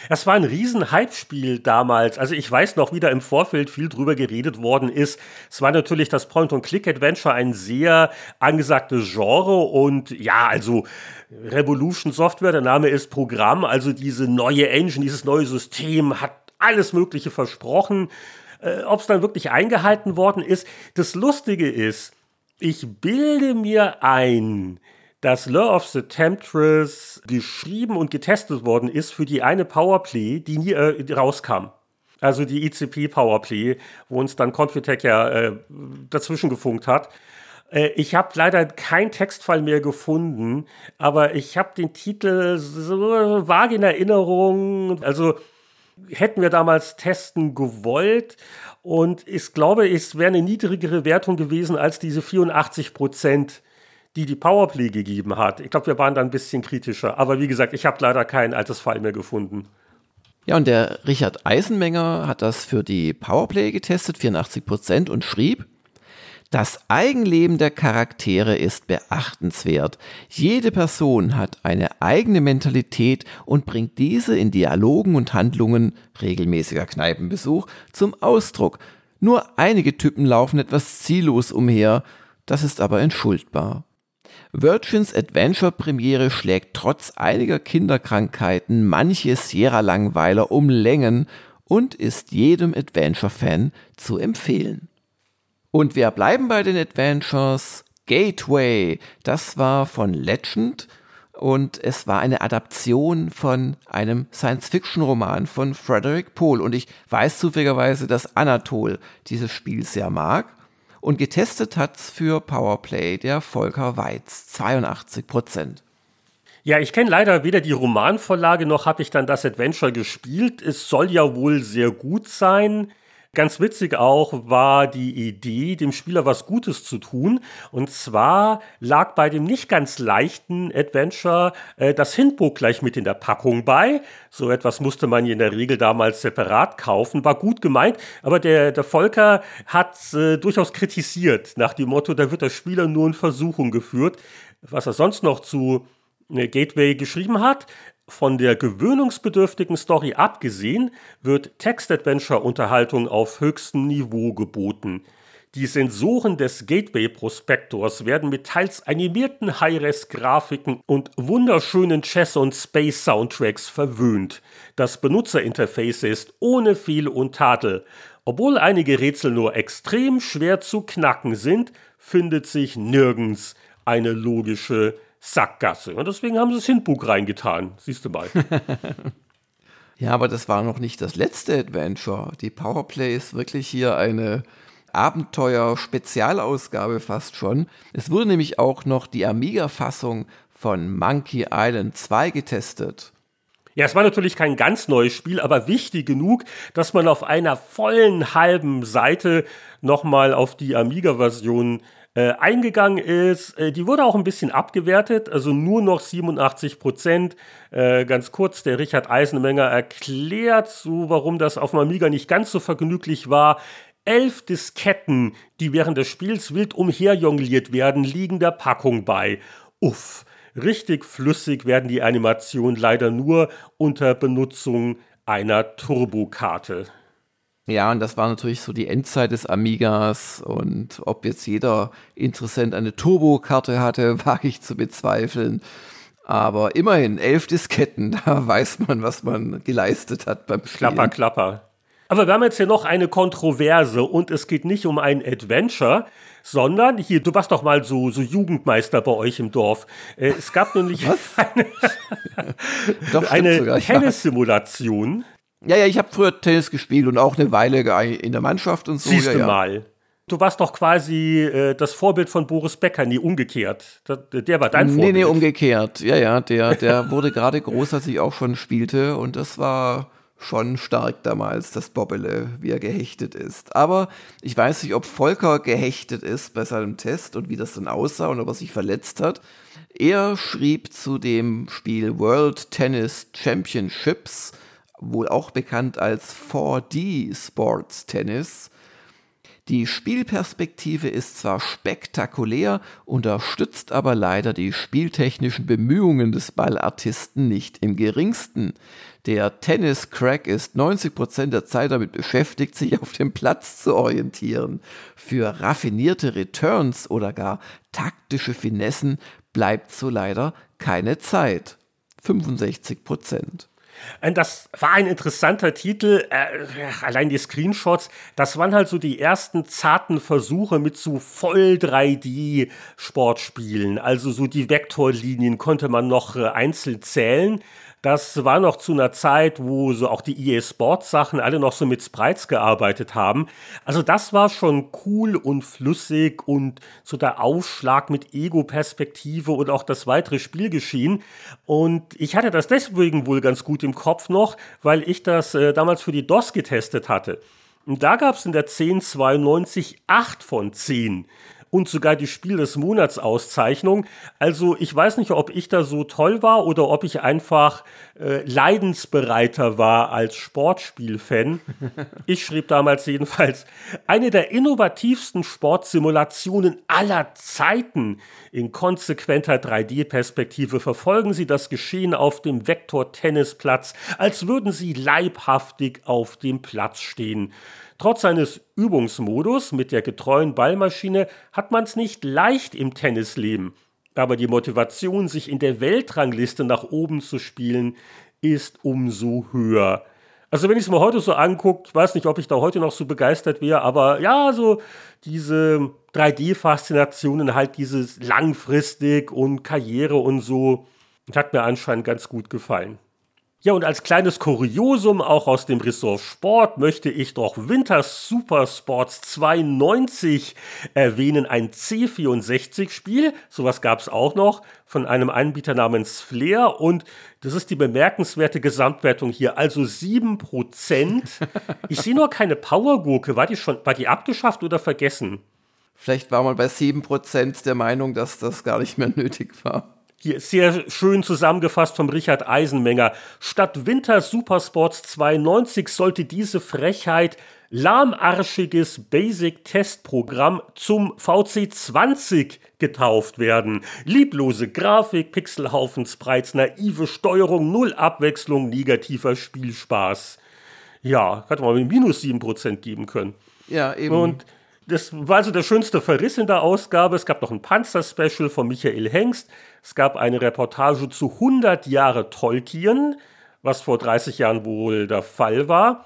Das war ein riesen Hype-Spiel damals. Also ich weiß noch, wie da im Vorfeld viel drüber geredet worden ist. Es war natürlich das Point-and-Click-Adventure ein sehr angesagtes Genre und ja, also Revolution Software, der Name ist Programm, also diese neue Engine, dieses neue System hat alles Mögliche versprochen. Äh, Ob es dann wirklich eingehalten worden ist. Das Lustige ist, ich bilde mir ein, dass Lure of the Temptress geschrieben und getestet worden ist für die eine Powerplay, die nie äh, rauskam. also die ICP Powerplay, wo uns dann Computec ja äh, dazwischen gefunkt hat. Äh, ich habe leider keinen Textfall mehr gefunden, aber ich habe den Titel so vage in Erinnerung. Also hätten wir damals testen gewollt. Und ich glaube, es wäre eine niedrigere Wertung gewesen als diese 84 Prozent, die die Powerplay gegeben hat. Ich glaube, wir waren da ein bisschen kritischer. Aber wie gesagt, ich habe leider kein altes Fall mehr gefunden. Ja, und der Richard Eisenmenger hat das für die Powerplay getestet, 84 Prozent, und schrieb, das Eigenleben der Charaktere ist beachtenswert. Jede Person hat eine eigene Mentalität und bringt diese in Dialogen und Handlungen, regelmäßiger Kneipenbesuch, zum Ausdruck. Nur einige Typen laufen etwas ziellos umher, das ist aber entschuldbar. Virgins Adventure Premiere schlägt trotz einiger Kinderkrankheiten manche Sierra-Langweiler um Längen und ist jedem Adventure-Fan zu empfehlen. Und wir bleiben bei den Adventures. Gateway, das war von Legend und es war eine Adaption von einem Science-Fiction-Roman von Frederick Pohl. Und ich weiß zufälligerweise, dass Anatol dieses Spiel sehr mag. Und getestet hat's für Powerplay der Volker Weiz, 82 Prozent. Ja, ich kenne leider weder die Romanvorlage noch habe ich dann das Adventure gespielt. Es soll ja wohl sehr gut sein. Ganz witzig auch war die Idee, dem Spieler was Gutes zu tun. Und zwar lag bei dem nicht ganz leichten Adventure äh, das Hintbook gleich mit in der Packung bei. So etwas musste man in der Regel damals separat kaufen. War gut gemeint, aber der, der Volker hat äh, durchaus kritisiert nach dem Motto, da wird der Spieler nur in Versuchung geführt. Was er sonst noch zu äh, Gateway geschrieben hat. Von der gewöhnungsbedürftigen Story abgesehen, wird Text-Adventure-Unterhaltung auf höchstem Niveau geboten. Die Sensoren des Gateway-Prospektors werden mit teils animierten High-Res-Grafiken und wunderschönen Chess- und Space-Soundtracks verwöhnt. Das Benutzerinterface ist ohne Fehl und Tadel. Obwohl einige Rätsel nur extrem schwer zu knacken sind, findet sich nirgends eine logische Sackgasse. Und deswegen haben sie das Hintbuch reingetan. Siehst du mal. <laughs> ja, aber das war noch nicht das letzte Adventure. Die Powerplay ist wirklich hier eine Abenteuer-Spezialausgabe fast schon. Es wurde nämlich auch noch die Amiga-Fassung von Monkey Island 2 getestet. Ja, es war natürlich kein ganz neues Spiel, aber wichtig genug, dass man auf einer vollen halben Seite nochmal auf die Amiga-Version äh, eingegangen ist. Äh, die wurde auch ein bisschen abgewertet, also nur noch 87 Prozent. Äh, ganz kurz, der Richard Eisenmenger erklärt so, warum das auf dem Amiga nicht ganz so vergnüglich war. Elf Disketten, die während des Spiels wild umherjongliert werden, liegen der Packung bei. Uff, richtig flüssig werden die Animationen leider nur unter Benutzung einer Turbokarte. Ja, und das war natürlich so die Endzeit des Amigas und ob jetzt jeder Interessent eine Turbokarte hatte, <laughs> wage ich zu bezweifeln. Aber immerhin, elf Disketten, <laughs> da weiß man, was man geleistet hat beim Spielen. Klapper, klapper. Aber wir haben jetzt hier noch eine Kontroverse und es geht nicht um ein Adventure, sondern hier, du warst doch mal so, so Jugendmeister bei euch im Dorf. Äh, es gab nämlich <laughs> eine, eine Tennissimulation. Ja, ja, ich habe früher Tennis gespielt und auch eine Weile in der Mannschaft und so. Siehst ja, du ja. mal. Du warst doch quasi äh, das Vorbild von Boris Becker, nie umgekehrt. Der, war dein Vorbild. Nee, nee, umgekehrt. Ja, ja, der, der <laughs> wurde gerade groß, als ich auch schon spielte und das war schon stark damals, das Bobbele, wie er gehechtet ist. Aber ich weiß nicht, ob Volker gehechtet ist bei seinem Test und wie das dann aussah und ob er sich verletzt hat. Er schrieb zu dem Spiel World Tennis Championships, wohl auch bekannt als 4D Sports Tennis. Die Spielperspektive ist zwar spektakulär, unterstützt aber leider die spieltechnischen Bemühungen des Ballartisten nicht im geringsten. Der Tennis-Crack ist 90% der Zeit damit beschäftigt, sich auf dem Platz zu orientieren. Für raffinierte Returns oder gar taktische Finessen bleibt so leider keine Zeit. 65%. Äh, das war ein interessanter Titel. Äh, allein die Screenshots, das waren halt so die ersten zarten Versuche mit so voll 3D-Sportspielen. Also so die Vektorlinien konnte man noch äh, einzeln zählen. Das war noch zu einer Zeit, wo so auch die EA Sports Sachen alle noch so mit Sprites gearbeitet haben. Also das war schon cool und flüssig und so der Aufschlag mit Ego-Perspektive und auch das weitere Spielgeschehen. Und ich hatte das deswegen wohl ganz gut im Kopf noch, weil ich das äh, damals für die DOS getestet hatte. Und da gab es in der 1092 8 von 10 und sogar die Spiel des Monats Auszeichnung. Also ich weiß nicht, ob ich da so toll war oder ob ich einfach äh, leidensbereiter war als Sportspielfan. <laughs> Ich schrieb damals jedenfalls eine der innovativsten Sportsimulationen aller Zeiten. In konsequenter 3D-Perspektive verfolgen Sie das Geschehen auf dem Vektor-Tennisplatz, als würden Sie leibhaftig auf dem Platz stehen. Trotz seines Übungsmodus mit der getreuen Ballmaschine hat man es nicht leicht im Tennisleben. Aber die Motivation, sich in der Weltrangliste nach oben zu spielen, ist umso höher. Also wenn ich es mir heute so angucke, ich weiß nicht, ob ich da heute noch so begeistert wäre, aber ja, so diese 3D-Faszinationen, halt dieses langfristig und Karriere und so, hat mir anscheinend ganz gut gefallen. Ja, und als kleines Kuriosum auch aus dem Ressort Sport möchte ich doch Winter Super Sports 92 erwähnen, ein C64-Spiel, sowas gab es auch noch, von einem Anbieter namens Flair und das ist die bemerkenswerte Gesamtwertung hier, also 7%. Ich sehe nur keine Powergurke, war die schon, war die abgeschafft oder vergessen? Vielleicht war man bei 7% der Meinung, dass das gar nicht mehr nötig war. Hier ist sehr schön zusammengefasst vom Richard Eisenmenger. Statt Winter Supersports 92 sollte diese Frechheit lahmarschiges Basic-Testprogramm zum VC20 getauft werden. Lieblose Grafik, Pixelhaufen, Sprites, naive Steuerung, null Abwechslung, negativer Spielspaß. Ja, hätte man mit minus 7% geben können. Ja, eben. Und das war also der schönste Verriss in der Ausgabe. Es gab noch ein Panzer-Special von Michael Hengst. Es gab eine Reportage zu 100 Jahre Tolkien, was vor 30 Jahren wohl der Fall war.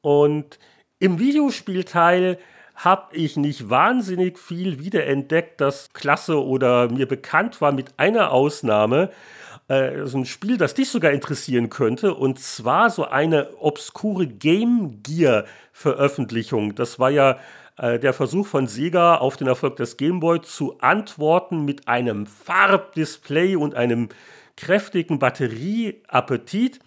Und im Videospielteil habe ich nicht wahnsinnig viel wiederentdeckt, das klasse oder mir bekannt war, mit einer Ausnahme. Äh, so ein Spiel, das dich sogar interessieren könnte, und zwar so eine obskure Game Gear Veröffentlichung. Das war ja äh, der Versuch von Sega auf den Erfolg des Gameboy zu antworten mit einem Farbdisplay und einem kräftigen Batterieappetit.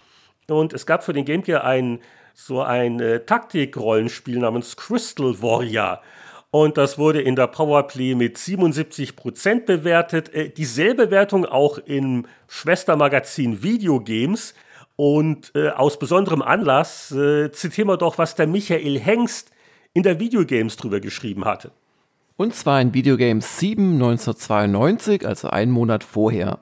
Und es gab für den Game Gear ein so ein äh, Taktik-Rollenspiel namens Crystal Warrior. Und das wurde in der Powerplay mit 77% bewertet. Äh, dieselbe Wertung auch im Schwestermagazin Videogames. Und äh, aus besonderem Anlass äh, zitieren wir doch, was der Michael Hengst in der Videogames drüber geschrieben hatte. Und zwar in Videogames 7 1992, also einen Monat vorher.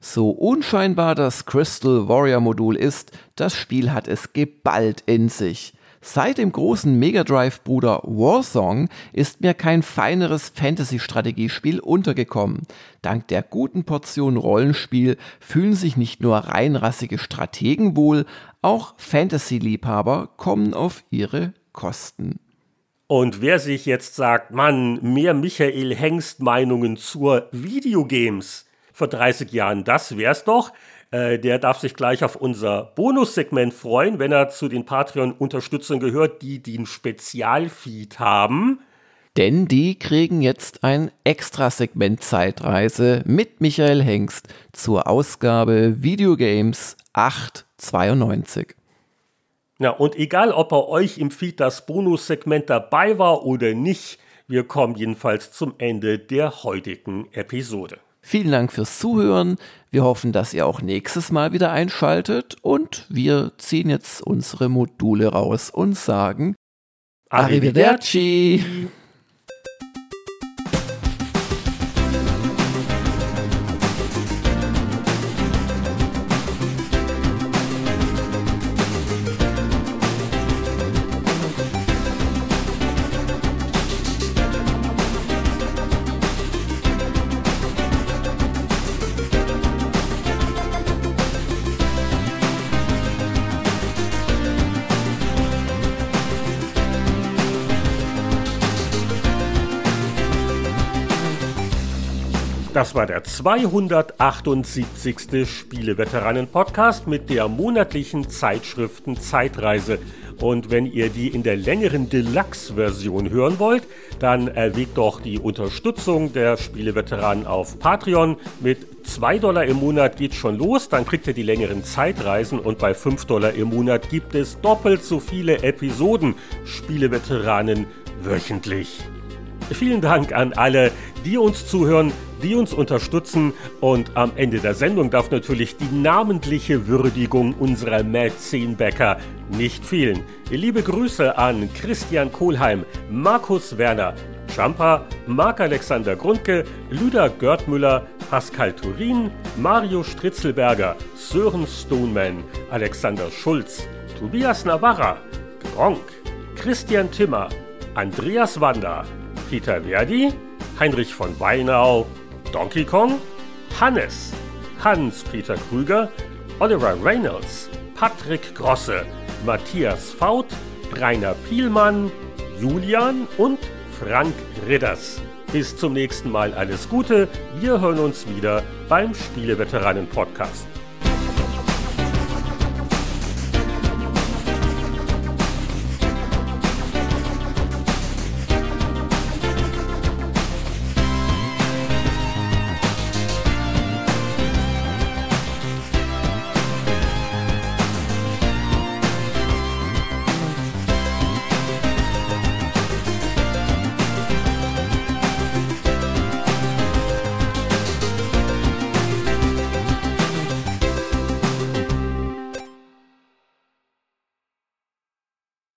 So unscheinbar das Crystal Warrior Modul ist, das Spiel hat es geballt in sich. Seit dem großen Mega Drive Bruder Warsong ist mir kein feineres Fantasy-Strategiespiel untergekommen. Dank der guten Portion Rollenspiel fühlen sich nicht nur reinrassige Strategen wohl, auch Fantasy-Liebhaber kommen auf ihre Kosten. Und wer sich jetzt sagt, Mann, mehr Michael Hengst Meinungen zur Videogames vor 30 Jahren, das wär's doch. Äh, der darf sich gleich auf unser Bonussegment freuen, wenn er zu den Patreon-Unterstützern gehört, die den Spezialfeed haben. Denn die kriegen jetzt ein Extrasegment Zeitreise mit Michael Hengst zur Ausgabe Videogames 892. Ja, und egal, ob bei euch im Feed das Bonussegment dabei war oder nicht, wir kommen jedenfalls zum Ende der heutigen Episode. Vielen Dank fürs Zuhören. Wir hoffen, dass ihr auch nächstes Mal wieder einschaltet und wir ziehen jetzt unsere Module raus und sagen Arrivederci. Arrivederci. 278. Spieleveteranen-Podcast mit der monatlichen Zeitschriften Zeitreise. Und wenn ihr die in der längeren Deluxe-Version hören wollt, dann erwägt doch die Unterstützung der Spieleveteranen auf Patreon. Mit 2 Dollar im Monat geht's schon los, dann kriegt ihr die längeren Zeitreisen und bei 5 Dollar im Monat gibt es doppelt so viele Episoden Spieleveteranen wöchentlich. Vielen Dank an alle, die uns zuhören, die uns unterstützen und am Ende der Sendung darf natürlich die namentliche Würdigung unserer Mäzenbäcker nicht fehlen. Liebe Grüße an Christian Kohlheim, Markus Werner, Champa, Marc-Alexander Grundke, Lüder Görtmüller, Pascal Turin, Mario Stritzelberger, Sören Stoneman, Alexander Schulz, Tobias Navarra, Gronk, Christian Timmer, Andreas Wander, Peter Verdi, Heinrich von Weinau, Donkey Kong, Hannes, Hans-Peter Krüger, Oliver Reynolds, Patrick Grosse, Matthias Faut, Rainer Pielmann, Julian und Frank Ridders. Bis zum nächsten Mal alles Gute. Wir hören uns wieder beim Spieleveteranen Podcast.